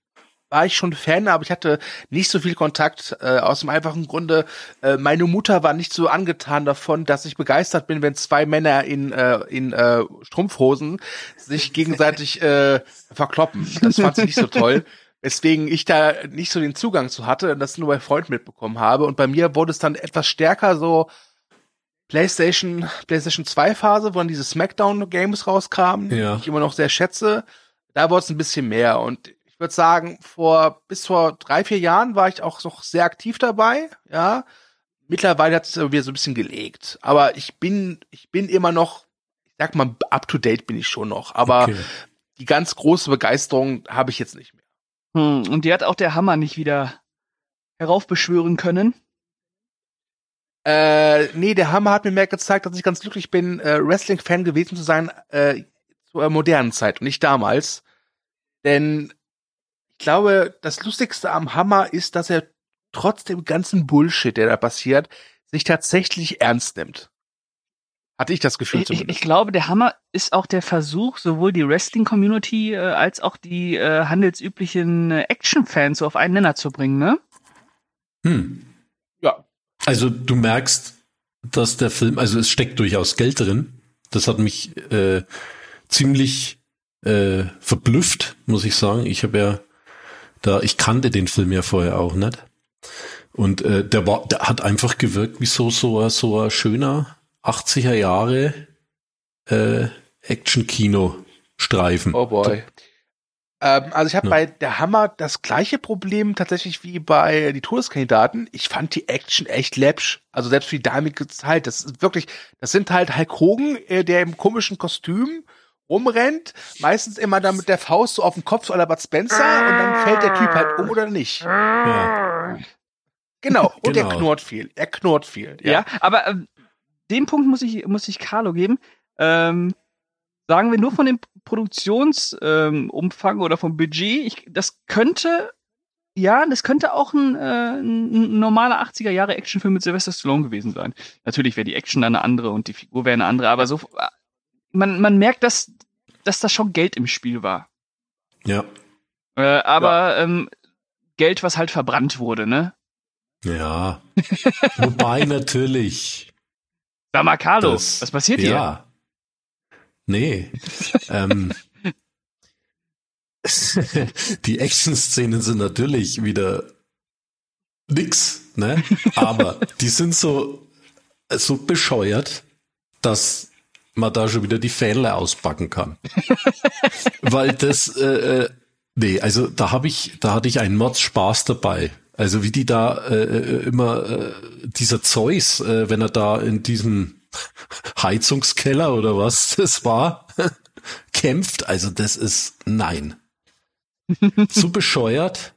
war ich schon Fan, aber ich hatte nicht so viel Kontakt, äh, aus dem einfachen Grunde, äh, meine Mutter war nicht so angetan davon, dass ich begeistert bin, wenn zwei Männer in, äh, in äh, Strumpfhosen sich gegenseitig äh, verkloppen. Das fand sie nicht so toll. Weswegen ich da nicht so den Zugang zu hatte und das nur bei Freunden mitbekommen habe. Und bei mir wurde es dann etwas stärker so, PlayStation, PlayStation 2 Phase, wo dann diese Smackdown Games rauskamen, Ja. die ich immer noch sehr schätze. Da wurde es ein bisschen mehr und würde sagen, vor bis vor drei, vier Jahren war ich auch noch sehr aktiv dabei, ja. Mittlerweile hat es wieder so ein bisschen gelegt. Aber ich bin, ich bin immer noch, ich sag mal, up to date bin ich schon noch. Aber Okay. die ganz große Begeisterung habe ich jetzt nicht mehr. Hm, und die hat auch der Hammer nicht wieder heraufbeschwören können. Äh, nee, der Hammer hat mir mehr gezeigt, dass ich ganz glücklich bin, äh, Wrestling-Fan gewesen zu sein, äh, zur modernen Zeit und nicht damals. Denn glaube, das Lustigste am Hammer ist, dass er trotz dem ganzen Bullshit, der da passiert, sich tatsächlich ernst nimmt. Hatte ich das Gefühl Ich, ich, zumindest. ich glaube, der Hammer ist auch der Versuch, sowohl die Wrestling-Community äh, als auch die äh, handelsüblichen äh, Action-Fans so auf einen Nenner zu bringen, ne? Hm. Ja. Also du merkst, dass der Film, also es steckt durchaus Geld drin. Das hat mich äh, ziemlich äh, verblüfft, muss ich sagen. Ich habe ja da, ich kannte den Film ja vorher auch nicht. Und äh, der war, der hat einfach gewirkt wie so so so ein schöner 80er Jahre äh, Action-Kino-Streifen. Oh boy. Ähm, also ich habe Ja. bei der Hammer das gleiche Problem tatsächlich wie bei die Todeskandidaten. Ich fand die Action echt läppsch. Also selbst wie damalige Zeit. Das ist wirklich, das sind halt Hulk Hogan, äh, der im komischen Kostüm rumrennt, meistens immer dann mit der Faust so auf den Kopf so aller Bud Spencer und dann fällt der Typ halt um oder nicht. Ja. Genau. Und Genau. er knurrt viel. Er knurrt viel. Ja, Ja. aber ähm, den Punkt muss ich, muss ich Carlo geben. Ähm, sagen wir nur von dem Produktionsumfang ähm, oder vom Budget, ich, das könnte, ja, das könnte auch ein, äh, ein normaler 80er Jahre Actionfilm mit Sylvester Stallone gewesen sein. Natürlich wäre die Action dann eine andere und die Figur wäre eine andere, aber so, äh, man, man merkt, dass, dass da schon Geld im Spiel war. Ja. Äh, aber ähm, Geld, was halt verbrannt wurde, ne? Ja. Wobei natürlich. Sag mal, Carlo, das- was passiert hier? Ja. Nee. ähm, die Action-Szenen sind natürlich wieder nix, ne? Aber die sind so, so bescheuert, dass man da schon wieder die Fälle auspacken kann. Weil das, äh, äh, nee, also da habe ich, da hatte ich einen Mords Spaß dabei. Also wie die da äh, äh, immer, äh, dieser Zeus, äh, wenn er da in diesem Heizungskeller oder was das war, kämpft, also das ist nein. So bescheuert,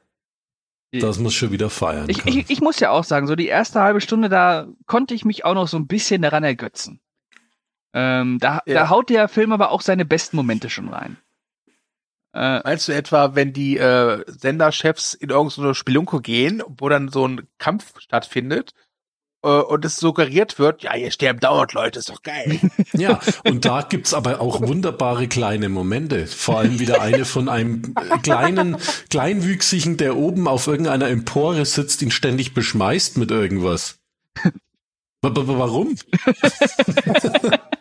dass man schon wieder feiern Ich, kann. ich, ich muss ja auch sagen, so die erste halbe Stunde, da konnte ich mich auch noch so ein bisschen daran ergötzen. Ähm, da, Ja. da haut der Film aber auch seine besten Momente schon rein. Äh, Meinst du etwa, wenn die äh, Senderchefs in irgendeine Spelunke gehen, wo dann so ein Kampf stattfindet äh, und es suggeriert wird, ja, hier sterben dauernd Leute, ist doch geil. Ja, und da gibt's aber auch wunderbare kleine Momente. Vor allem wieder eine von einem äh, kleinen, kleinwüchsigen, der oben auf irgendeiner Empore sitzt, ihn ständig beschmeißt mit irgendwas. Wa- wa- wa- Warum?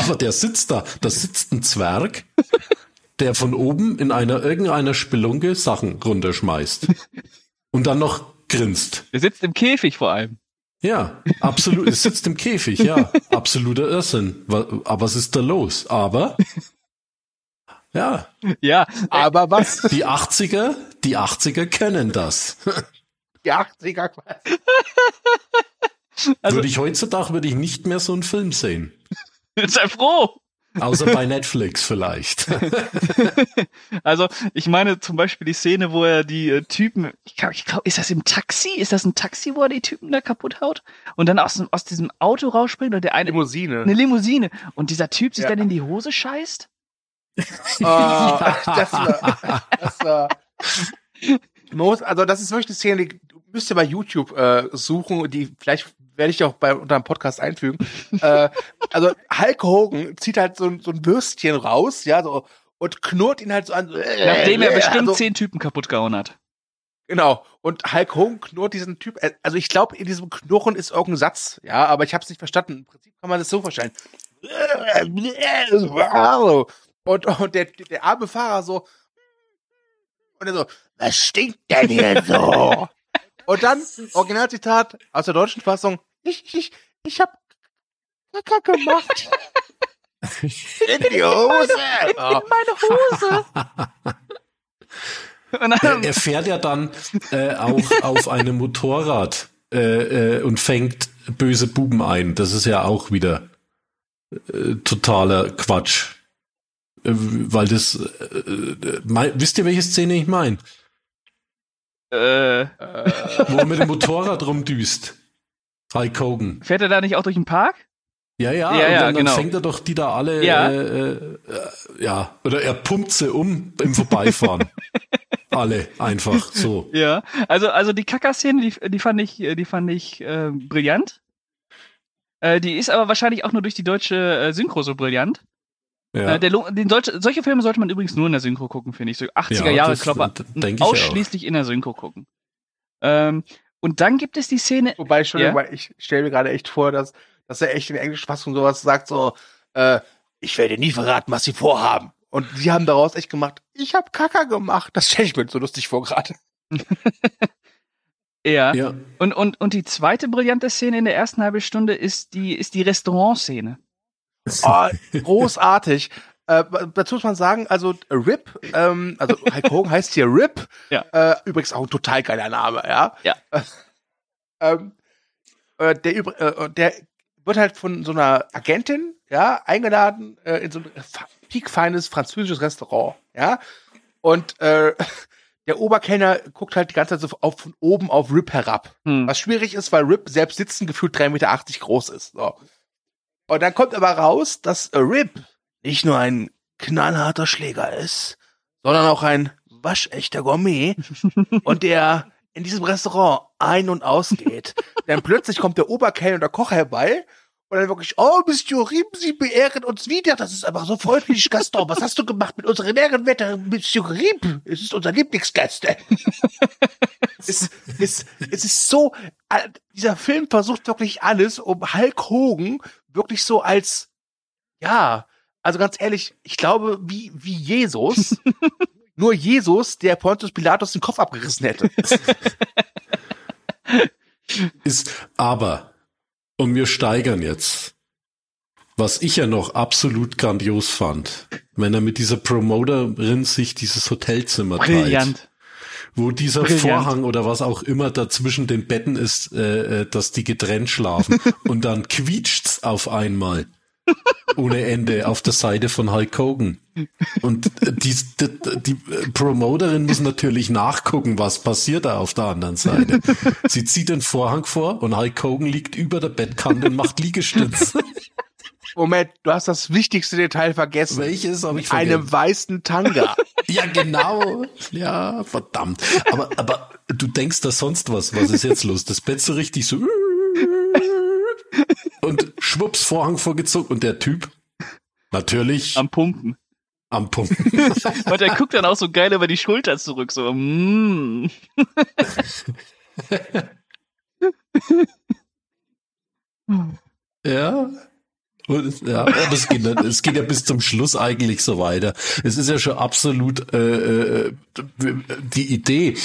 aber der sitzt da. Da sitzt ein Zwerg, der von oben in einer irgendeiner Spelunke Sachen runterschmeißt. Und dann noch grinst. der sitzt im Käfig vor allem. Ja, absolut. Es sitzt im Käfig, ja. Absoluter Irrsinn. Aber was ist da los? Aber, ja, Ja, Aber was? die 80er, die 80er können das. Die 80er quasi. Also- würde ich heutzutage würde ich nicht mehr so einen Film sehen. sei froh. Außer bei Netflix vielleicht. Also, ich meine zum Beispiel die Szene, wo er die äh, Typen, ich glaube, glaub, ist das im Taxi? Ist das ein Taxi, wo er die Typen da kaputt haut? Und dann aus, aus diesem Auto rausspringt und der eine, Limousine. eine Limousine. Und dieser Typ sich Ja. dann in die Hose scheißt? Ah, das war, das war, also das ist wirklich eine Szene, die müsst ihr bei YouTube äh, suchen, die vielleicht werde ich auch bei unter dem Podcast einfügen. äh, also Hulk Hogan zieht halt so, ein- so ein Würstchen raus, ja, so und knurrt ihn halt so an. äh, Nachdem er äh, bestimmt also, zehn Typen kaputt gehauen hat. Genau. Und Hulk Hogan knurrt diesen Typ. äh, Also ich glaube, in diesem Knurren ist irgendein Satz, ja, aber ich habe es nicht verstanden. Im Prinzip kann man das so verstehen. Und, und der, der arme Fahrer so. Und er so, was stinkt denn hier so? Und dann, Originalzitat aus der deutschen Fassung, ich, ich, ich hab Kacke gemacht. In die Hose. Oh. Meine Hose! Und Er, dann, er fährt ja dann äh, auch auf einem Motorrad äh, äh, und fängt böse Buben ein. Das ist ja auch wieder äh, totaler Quatsch. Äh, weil das, äh, mein, wisst ihr, welche Szene ich meine? äh, Wo er mit dem Motorrad rumdüst. Hulk Hogan. fährt er da nicht auch durch den Park? Ja, ja, Ja, und ja, dann, dann genau. fängt er doch die da alle, Ja. äh, äh, ja, oder er pumpt sie um im Vorbeifahren. alle, einfach, so. Ja. Also, also die Kacker-Szene, die, die fand ich, die fand ich äh, brillant. Äh, die ist aber wahrscheinlich auch nur durch die deutsche äh, Synchro so brillant. Ja. Äh, der, den deutsche, solche Filme sollte man übrigens nur in der Synchro gucken, finde ich. So 80er Ja, Jahre Klopper. Ausschließlich in der Synchro gucken. Ähm, und dann gibt es die Szene. Wobei, schon, Ja? ich stelle mir gerade echt vor, dass, dass er echt in der Englischfassung sowas sagt, so, äh, ich werde nie verraten, was sie vorhaben. Und sie haben daraus echt gemacht, ich habe Kacker gemacht. Das stelle ich mir so lustig vor gerade. Ja. ja. Und, und, und die zweite brillante Szene in der ersten halben Stunde ist die, ist die Restaurantszene. Oh, großartig. Äh, dazu muss man sagen, also RIP, ähm, also Hulk Hogan heißt hier RIP. Ja. Äh, übrigens auch ein total geiler Name, ja. Ja. ähm, äh, der, übr- äh, der wird halt von so einer Agentin, ja, eingeladen äh, in so ein piekfeines französisches Restaurant, ja. Und äh, der Oberkellner guckt halt die ganze Zeit so auf, von oben auf RIP herab. Hm. Was schwierig ist, weil Rip selbst sitzen gefühlt 3,80 Meter groß ist. So. Und dann kommt aber raus, dass äh, Rip nicht nur ein knallharter Schläger ist, sondern auch ein waschechter Gourmet und der in diesem Restaurant ein- und ausgeht. dann plötzlich kommt der Oberkellner und der Koch herbei und dann wirklich, oh, Monsieur Rip, Sie beehren uns wieder. Das ist einfach so freundlich, Gaston. Was hast du gemacht mit unserem Ehrenwetter, Monsieur Rip? Es ist unser Lieblingsgast. es, es, es ist so, dieser Film versucht wirklich alles, um Hulk Hogan wirklich so als, ja, also ganz ehrlich, ich glaube, wie, wie Jesus, nur Jesus, der Pontius Pilatus den Kopf abgerissen hätte. Ist, aber, und wir steigern jetzt. Was ich ja noch absolut grandios fand, wenn er mit dieser Promoterin sich dieses Hotelzimmer teilt, Brillant. wo dieser Brillant. Vorhang oder was auch immer da zwischen den Betten ist, äh, äh, dass die getrennt schlafen und dann quietscht's auf einmal ohne Ende auf der Seite von Hulk Hogan. Und die, die, die Promoterin muss natürlich nachgucken, was passiert da auf der anderen Seite. Sie zieht den Vorhang vor und Hulk Hogan liegt über der Bettkante und macht Liegestütz. Moment, du hast das wichtigste Detail vergessen. Welches habe ich vergessen? einem weißen Tanga. Ja, genau. Ja, verdammt. Aber, aber du denkst da sonst was. Was ist jetzt los? Das Bett so richtig so. Schwupps, Vorhang vorgezogen. Und der Typ, natürlich am, Am Pumpen. Pumpen. Und er guckt dann auch so geil über die Schulter zurück, so, mm. Ja. Und, es- ja, aber es geht, es geht ja bis zum Schluss eigentlich so weiter. Es ist ja schon absolut äh, äh, die Idee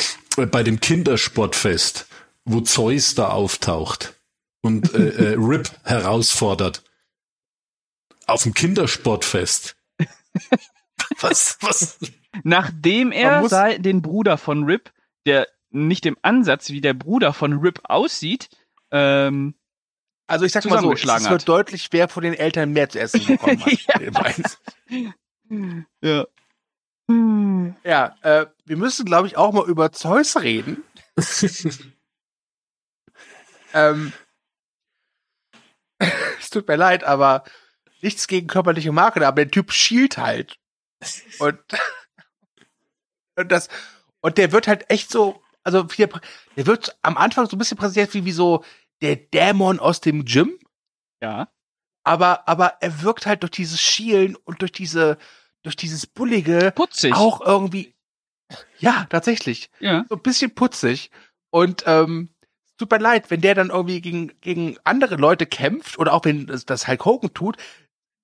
bei dem Kindersportfest, wo Zeus da auftaucht und äh, äh, Rip herausfordert. Auf dem Kindersportfest. Was, was? Nachdem er den Bruder von Rip, der nicht im Ansatz wie der Bruder von Rip aussieht, ähm, Also ich sag mal so, es wird hat. deutlich, wer von den Eltern mehr zu essen bekommen hat. Ja. Ja. ja, äh, wir müssen, glaube ich, auch mal über Zeus reden. Ähm, es tut mir leid, aber nichts gegen körperliche Marke, aber der Typ schielt halt. Und, und das, und der wird halt echt so, also der, der wird am Anfang so ein bisschen präsentiert wie, wie so der Dämon aus dem Gym, Ja. aber, aber er wirkt halt durch dieses Schielen und durch diese, durch dieses Bullige Putzig. auch irgendwie, ja, tatsächlich Ja. so ein bisschen putzig. Und ähm, tut mir leid, wenn der dann irgendwie gegen, gegen andere Leute kämpft oder auch wenn das, das Hulk Hogan tut,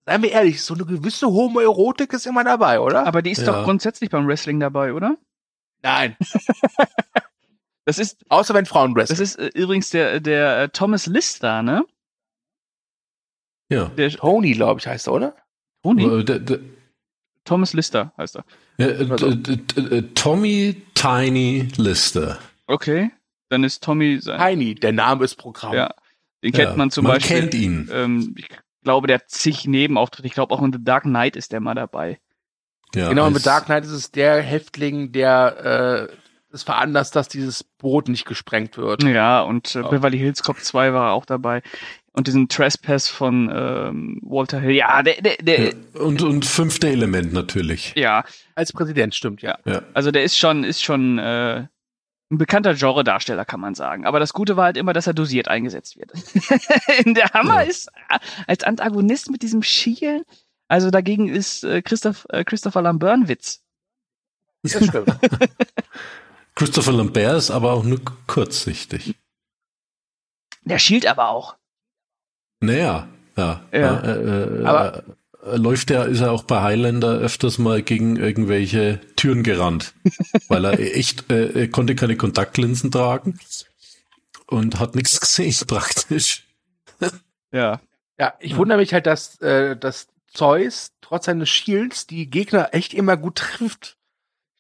seien wir ehrlich, so eine gewisse Homoerotik ist immer dabei, oder? Aber die ist Ja. doch grundsätzlich beim Wrestling dabei, oder? Nein. Das ist, Außer wenn Frauen das wresteln. ist äh, übrigens der, der äh, Thomas Lister, ne? Ja. Der Tony, glaube ich, heißt er, oder? Tony? Äh, der- der- Thomas Lister heißt er. Äh, Tommy Tiny Lister. Okay. Dann ist Tommy sein. Tiny, der Name ist Programm. Ja. Den kennt Ja, man zum man Beispiel. kennt ihn. Ähm, ich glaube, der hat zig Nebenauftritte. Ich glaube, auch in The Dark Knight ist der mal dabei. Ja, Genau, als- mit Dark Knight ist es der Häftling, der äh, es veranlasst, dass dieses Boot nicht gesprengt wird. Ja, und äh, Ja. Beverly Hills Cop 2 war auch dabei. Und diesen Trespass von ähm, Walter Hill. Ja, der, der, der, Ja. Und, und fünfte Element natürlich. ja, Als Präsident, stimmt, ja. Ja. also der ist schon, ist schon äh, ein bekannter Genre-Darsteller, kann man sagen. Aber das Gute war halt immer, dass er dosiert eingesetzt wird. der Hammer Ja. ist äh, als Antagonist mit diesem Schielen. Also dagegen ist äh, Christoph, äh, Christopher Lambert ein Witz. Das stimmt. Christopher Lambert ist aber auch nur kurzsichtig. Der schielt aber auch. Naja, ja. Ja. Äh, äh, Aber- äh, läuft er, ist er auch bei Highlander öfters mal gegen irgendwelche Türen gerannt, weil er echt, äh, er konnte keine Kontaktlinsen tragen und hat nichts gesehen praktisch. Ja. Ja, ich wundere mich halt, dass, äh, dass Zeus trotz seines Shields die Gegner echt immer gut trifft.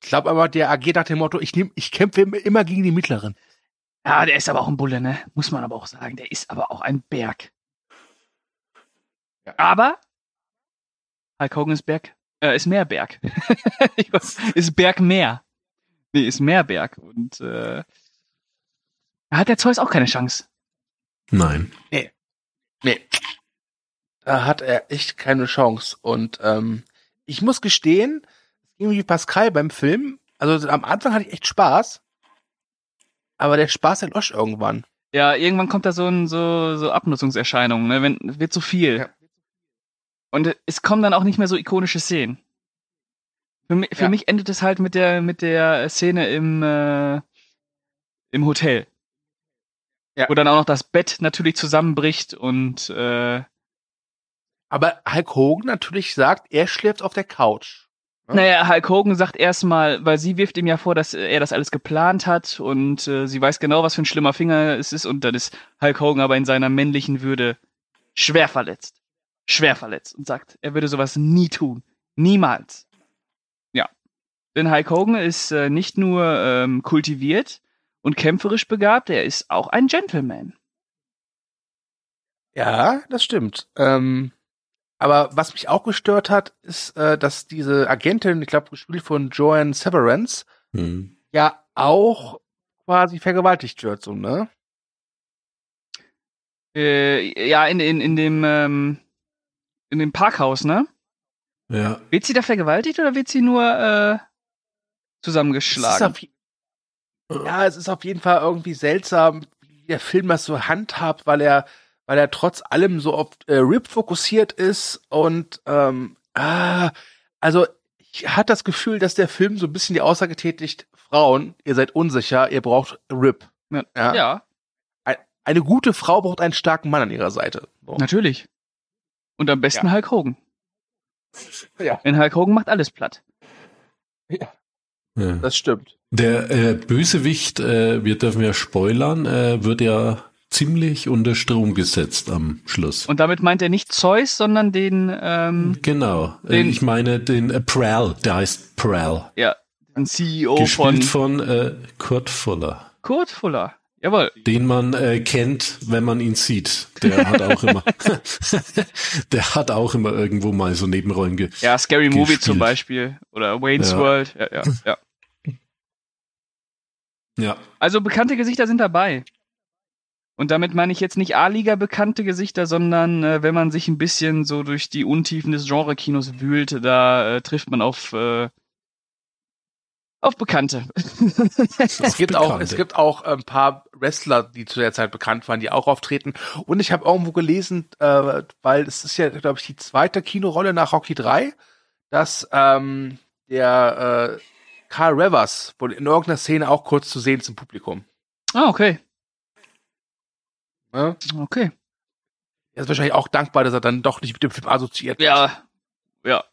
Ich glaube aber, der agiert nach dem Motto, ich, nehm, ich kämpfe immer- immer gegen die Mittleren. Ja, der ist aber auch ein Bulle, ne? Muss man aber auch sagen. Der ist aber auch ein Berg. Ja. Aber Hulk Hogan ist Berg, äh, ist Meerberg. Ist Bergmeer. Nee, ist Meerberg. Und äh, da hat der Zeus auch keine Chance. Nein. Nee. Da hat er echt keine Chance. Und ähm, ich muss gestehen, es ging wie Pascal beim Film. Also am Anfang hatte ich echt Spaß. Aber der Spaß erlosch irgendwann. Ja, irgendwann kommt da so ein so so Abnutzungserscheinungen, ne? Wenn wird zu viel. Ja. Und es kommen dann auch nicht mehr so ikonische Szenen. Für, mi für Ja. mich endet es halt mit der mit der Szene im äh, im Hotel. Ja. Wo dann auch noch das Bett natürlich zusammenbricht und äh, Aber Hulk Hogan natürlich sagt, er schläft auf der Couch. Ja. Naja, Hulk Hogan sagt erstmal, weil sie wirft ihm ja vor, dass er das alles geplant hat und äh, sie weiß genau, was für ein schlimmer Finger es ist und dann ist Hulk Hogan aber in seiner männlichen Würde schwer verletzt. Schwer verletzt und sagt, er würde sowas nie tun. Niemals. Ja. Denn Hulk Hogan ist äh, nicht nur ähm, kultiviert und kämpferisch begabt, er ist auch ein Gentleman. Ja, das stimmt. Ähm, aber was mich auch gestört hat, ist, äh, dass diese Agentin, ich glaube, gespielt von Joanne Severance, Hm. ja auch quasi vergewaltigt wird, so, ne? Äh, ja, in, in, in dem ähm, in dem Parkhaus, ne? Ja. Wird sie da vergewaltigt oder wird sie nur äh, Es zusammengeschlagen? auf, je- ja, es ist auf jeden Fall irgendwie seltsam, wie der Film das so handhabt, weil er, weil er trotz allem so auf äh, Rip fokussiert ist und ähm, ah, also ich hatte das Gefühl, dass der Film so ein bisschen die Aussage tätigt, Frauen, ihr seid unsicher, ihr braucht Rip. Ja. Ja. ja, Eine gute Frau braucht einen starken Mann an ihrer Seite. So. natürlich. Und am besten Ja. Hulk Hogan. Ja. Denn Hulk Hogan macht alles platt. ja, ja. das stimmt. Der äh, Bösewicht, äh, wir dürfen ja spoilern, äh, wird ja ziemlich unter Strom gesetzt am Schluss. Und damit meint er nicht Zeus, sondern den, ähm, genau. Äh, Den- ich meine den äh, Pral, der heißt Pral. ja, den CEO Gespielt von von äh, Kurt Fuller. Kurt Fuller. Jawohl. Den man äh, kennt, wenn man ihn sieht. Der hat auch immer, der hat auch immer irgendwo mal so Nebenrollen ge Ja, Scary Movie Gespielt. zum Beispiel. Oder Wayne's Ja. World. Ja, ja, ja. Ja. Also bekannte Gesichter sind dabei. Und damit meine ich jetzt nicht A-Liga bekannte Gesichter, sondern äh, wenn man sich ein bisschen so durch die Untiefen des Genre-Kinos wühlt, da äh, trifft man auf äh, auf Bekannte. Es gibt auch, es gibt auch ein paar Wrestler, die zu der Zeit bekannt waren, die auch auftreten. Und ich habe irgendwo gelesen, äh, weil es ist ja, glaube ich, die zweite Kinorolle nach Rocky 3, dass ähm, der äh, Carl Revers wohl in irgendeiner Szene auch kurz zu sehen ist im Publikum. ah, okay. Ne? Okay. Er ist wahrscheinlich auch dankbar, dass er dann doch nicht mit dem Film assoziiert wird. Ja. Ja.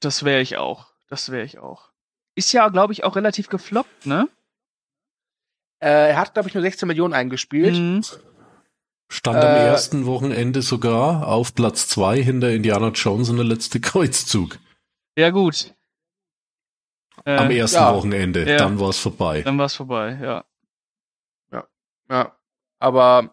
Das wäre ich auch. Das wäre ich auch. Ist ja, glaube ich, auch relativ gefloppt, ne? Äh, er hat, glaube ich, nur 16 Millionen eingespielt. Mhm. Stand am Äh, ersten Wochenende sogar auf Platz zwei hinter Indiana Jones und der letzte Kreuzzug. Ja, gut. Äh, Am ersten ja. Wochenende, Ja. dann war es vorbei. Dann war's vorbei, ja. Ja, aber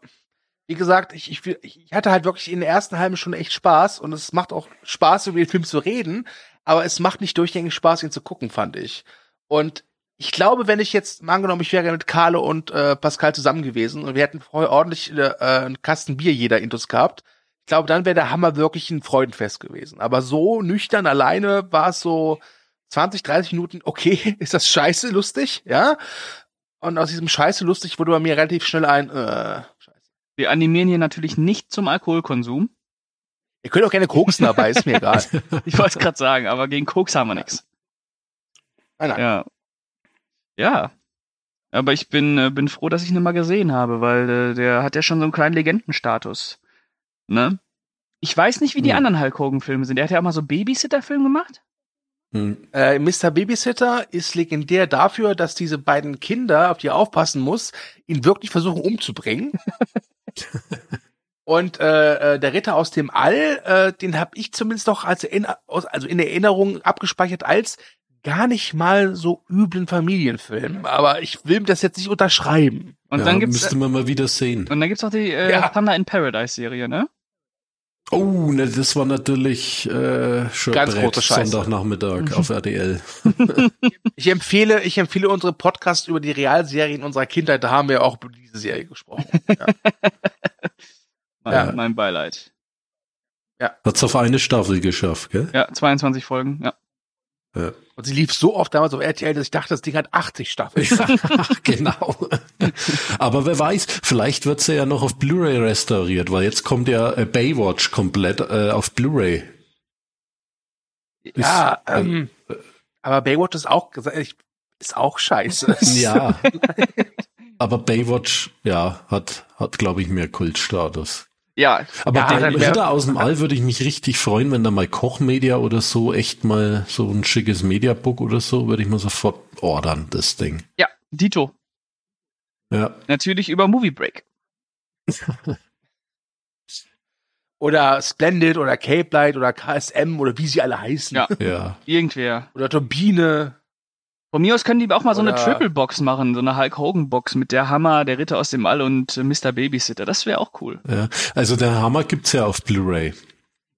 wie gesagt, ich, ich, ich hatte halt wirklich in der ersten halben Stunde echt Spaß und es macht auch Spaß, über den Film zu reden, aber es macht nicht durchgängig Spaß, ihn zu gucken, fand ich. Und ich glaube, wenn ich jetzt, mal angenommen, ich wäre mit Carlo und äh, Pascal zusammen gewesen und wir hätten vorher ordentlich äh, einen Kasten Bier jeder Intus gehabt, ich glaube, dann wäre der Hammer wirklich ein Freudenfest gewesen. Aber so nüchtern alleine war es so 20, 30 Minuten, okay, ist das scheiße lustig, ja? Und aus diesem Scheiße lustig wurde bei mir relativ schnell ein, äh, scheiße. Wir animieren hier natürlich nicht zum Alkoholkonsum. Ihr könnt auch gerne koksen dabei, ist mir egal. Ich wollte es gerade sagen, aber gegen Koks haben wir nichts. Nein, nein. Ja. Ja. Aber ich bin, äh, bin froh, dass ich ihn mal gesehen habe, weil äh, der hat ja schon so einen kleinen Legendenstatus. Ne? Ich weiß nicht, wie die Hm. anderen Hulk Hogan-Filme sind. Der hat ja auch mal so Babysitter-Film gemacht. Hm. Äh, Mr. Babysitter ist legendär dafür, dass diese beiden Kinder, auf die er aufpassen muss, ihn wirklich versuchen umzubringen. Und äh, äh, der Ritter aus dem All, äh, den habe ich zumindest noch als aus, also in Erinnerung abgespeichert als gar nicht mal so üblen Familienfilm. Aber ich will das jetzt nicht unterschreiben. Und ja, dann gibt's müsste man mal wieder sehen. und dann gibt's auch die äh, Ja. Thunder in Paradise Serie, ne? Oh, ne, das war natürlich äh, schon Ganz Brett, große Scheiße. Sonntagnachmittag auf RTL. Ich empfehle, ich empfehle unsere Podcasts über die Realserien unserer Kindheit. Da haben wir auch über diese Serie gesprochen. Ja. Mein, Ja. mein Beileid. Hat's auf eine Staffel geschafft, gell? Ja, 22 Folgen, ja. Ja. Und sie lief so oft damals auf RTL, dass ich dachte, das Ding hat 80 Staffeln. genau. Aber wer weiß, vielleicht wird sie ja noch auf Blu-ray restauriert, weil jetzt kommt ja äh, Baywatch komplett äh, auf Blu-ray. Ist- Ja, ähm, aber Baywatch ist auch, ist auch scheiße. Ja. Aber Baywatch, ja, hat, hat glaube ich, mehr Kultstatus. Ja, Aber Ja, wär- Ritter aus dem All würde ich mich richtig freuen, wenn da mal Kochmedia oder so echt mal so ein schickes Mediabook oder so, würde ich mal sofort ordern, das Ding. ja, Dito. Ja. Natürlich über Movie Break. Oder Splendid oder Cape Light oder KSM oder wie sie alle heißen. Ja. Ja. Irgendwer. Oder Turbine. Von mir aus können die auch mal so eine Oder- Triple Box machen, so eine Hulk Hogan Box mit der Hammer, der Ritter aus dem All und äh, Mr. Babysitter. Das wäre auch cool. ja. Also der Hammer gibt's ja auf Blu-ray.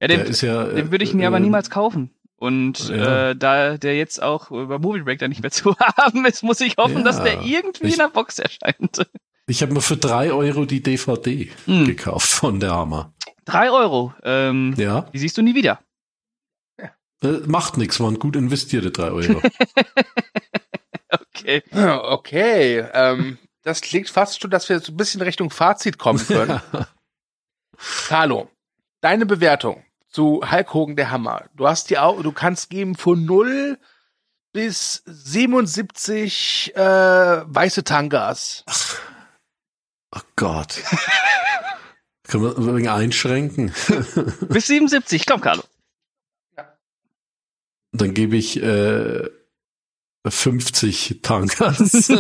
Ja, den, ja. den würde ich mir äh, aber niemals kaufen. Und ja. äh, da der jetzt auch über Movie Break da nicht mehr zu haben ist, muss ich hoffen, Ja. dass der irgendwie Ich- in der Box erscheint. Ich habe mir für drei Euro die DVD Hm. gekauft von der Hammer. Drei Euro. Ähm, Ja. Die siehst du nie wieder. Äh, macht nichts, waren gut investierte drei Euro. Okay. Okay, ähm, das klingt fast schon, dass wir so ein bisschen Richtung Fazit kommen können. Carlo, deine Bewertung zu Hulk Hogan der Hammer. Du hast die Au du kannst geben von 0 bis 77 äh, weiße Tangas. oh Gott. Können wir ein wenig einschränken? Bis 77, komm, Carlo. Dann gebe ich äh, 50 Tankas.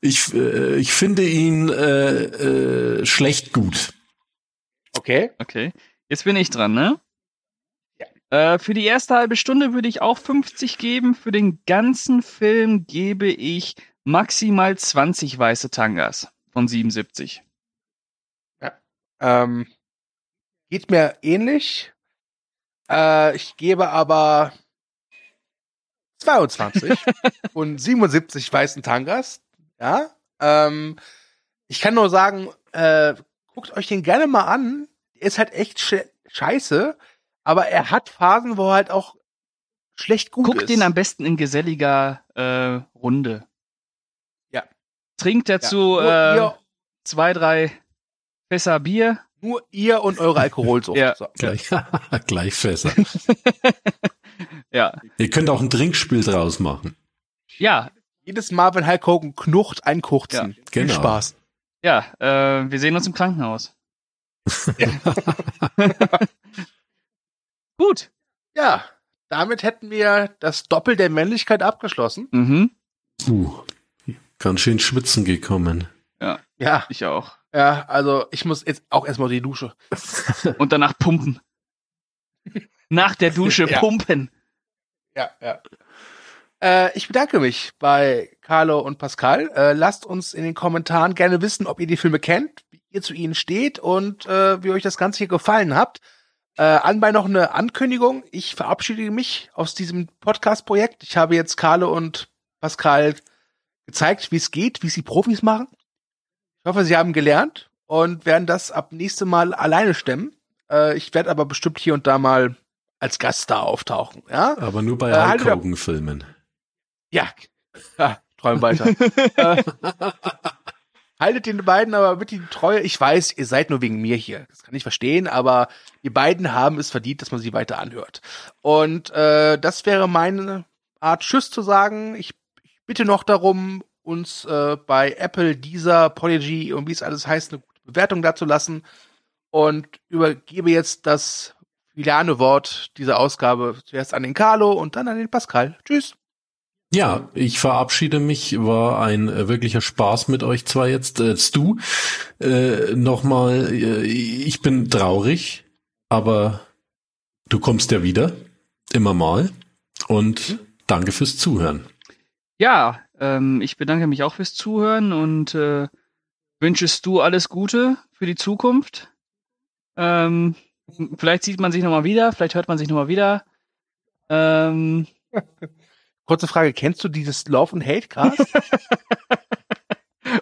Ich, äh, ich finde ihn äh, äh, schlecht gut. Okay. Okay. Jetzt bin ich dran, ne? Äh, für die erste halbe Stunde würde ich auch 50 geben. Für den ganzen Film gebe ich maximal 20 weiße Tangas von 77. Ähm, geht mir ähnlich. Äh, ich gebe aber 22 und 77 weißen Tangas. Ja. Ähm, ich kann nur sagen, äh, guckt euch den gerne mal an. Er ist halt echt sche scheiße, aber er hat Phasen, wo er halt auch schlecht gut Guck ist. den am besten in geselliger äh, Runde. Ja. Trinkt ja. dazu nur, äh, zwei, drei Fässer Bier. Nur ihr und eure Alkoholsucht. Ja. So. Gleich, gleich Fässer. Ja. Ihr könnt auch ein Trinkspiel draus machen. Ja, Jedes Mal, wenn Hulk Hogan knucht, ein Kurzen. Ja, Viel genau. Spaß. ja, äh, wir sehen uns im Krankenhaus. Gut. Ja, damit hätten wir das Doppel der Männlichkeit abgeschlossen. Mhm. Uh, ganz schön schwitzen gekommen. Ja, Ich auch. ja, also ich muss jetzt auch erstmal die Dusche. Und danach pumpen. Nach der Dusche Ja. pumpen. Ja, ja. Äh, ich bedanke mich bei Carlo und Pascal. Äh, lasst uns in den Kommentaren gerne wissen, ob ihr die Filme kennt, wie ihr zu ihnen steht und äh, wie euch das Ganze hier gefallen habt. Anbei noch eine Ankündigung. Ich verabschiede mich aus diesem Podcast-Projekt. Ich habe jetzt Carlo und Pascal gezeigt, wie es geht, wie sie Profis machen. Ich hoffe, sie haben gelernt und werden das ab nächste Mal alleine stemmen. Äh, ich werde aber bestimmt hier und da mal als Gaststar auftauchen. Ja, Aber nur bei Äh, Hulk Hogan-Filmen. ja. ja träum weiter. äh, haltet den beiden aber bitte die Treue. Ich weiß, ihr seid nur wegen mir hier. Das kann ich verstehen, aber die beiden haben es verdient, dass man sie weiter anhört. Und äh, das wäre meine Art, Tschüss zu sagen. Ich, ich bitte noch darum, uns äh, bei Apple, Deezer, Podigy und wie es alles heißt, eine gute Bewertung dazu lassen. Und übergebe jetzt das finale Wort dieser Ausgabe zuerst an den Carlo und dann an den Pascal. Tschüss. Ja, ich verabschiede mich. War ein äh, wirklicher Spaß mit euch zwei jetzt. Äh, Stu, äh, nochmal, äh, ich bin traurig, aber du kommst ja wieder. Immer mal. Und danke fürs Zuhören. Ja, ähm, ich bedanke mich auch fürs Zuhören und äh, wünschest du alles Gute für die Zukunft. Ähm, vielleicht sieht man sich nochmal wieder, vielleicht hört man sich nochmal wieder. Ähm, Kurze Frage, kennst du dieses Love and Hate Cast?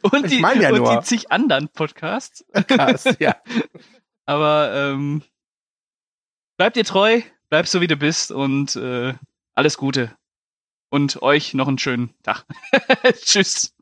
und Ich die, mein ja und nur. die zig anderen Podcasts. Cast, ja. Aber ähm, bleib dir treu, bleib so wie du bist und äh, alles Gute. Und euch noch einen schönen Tag. Tschüss.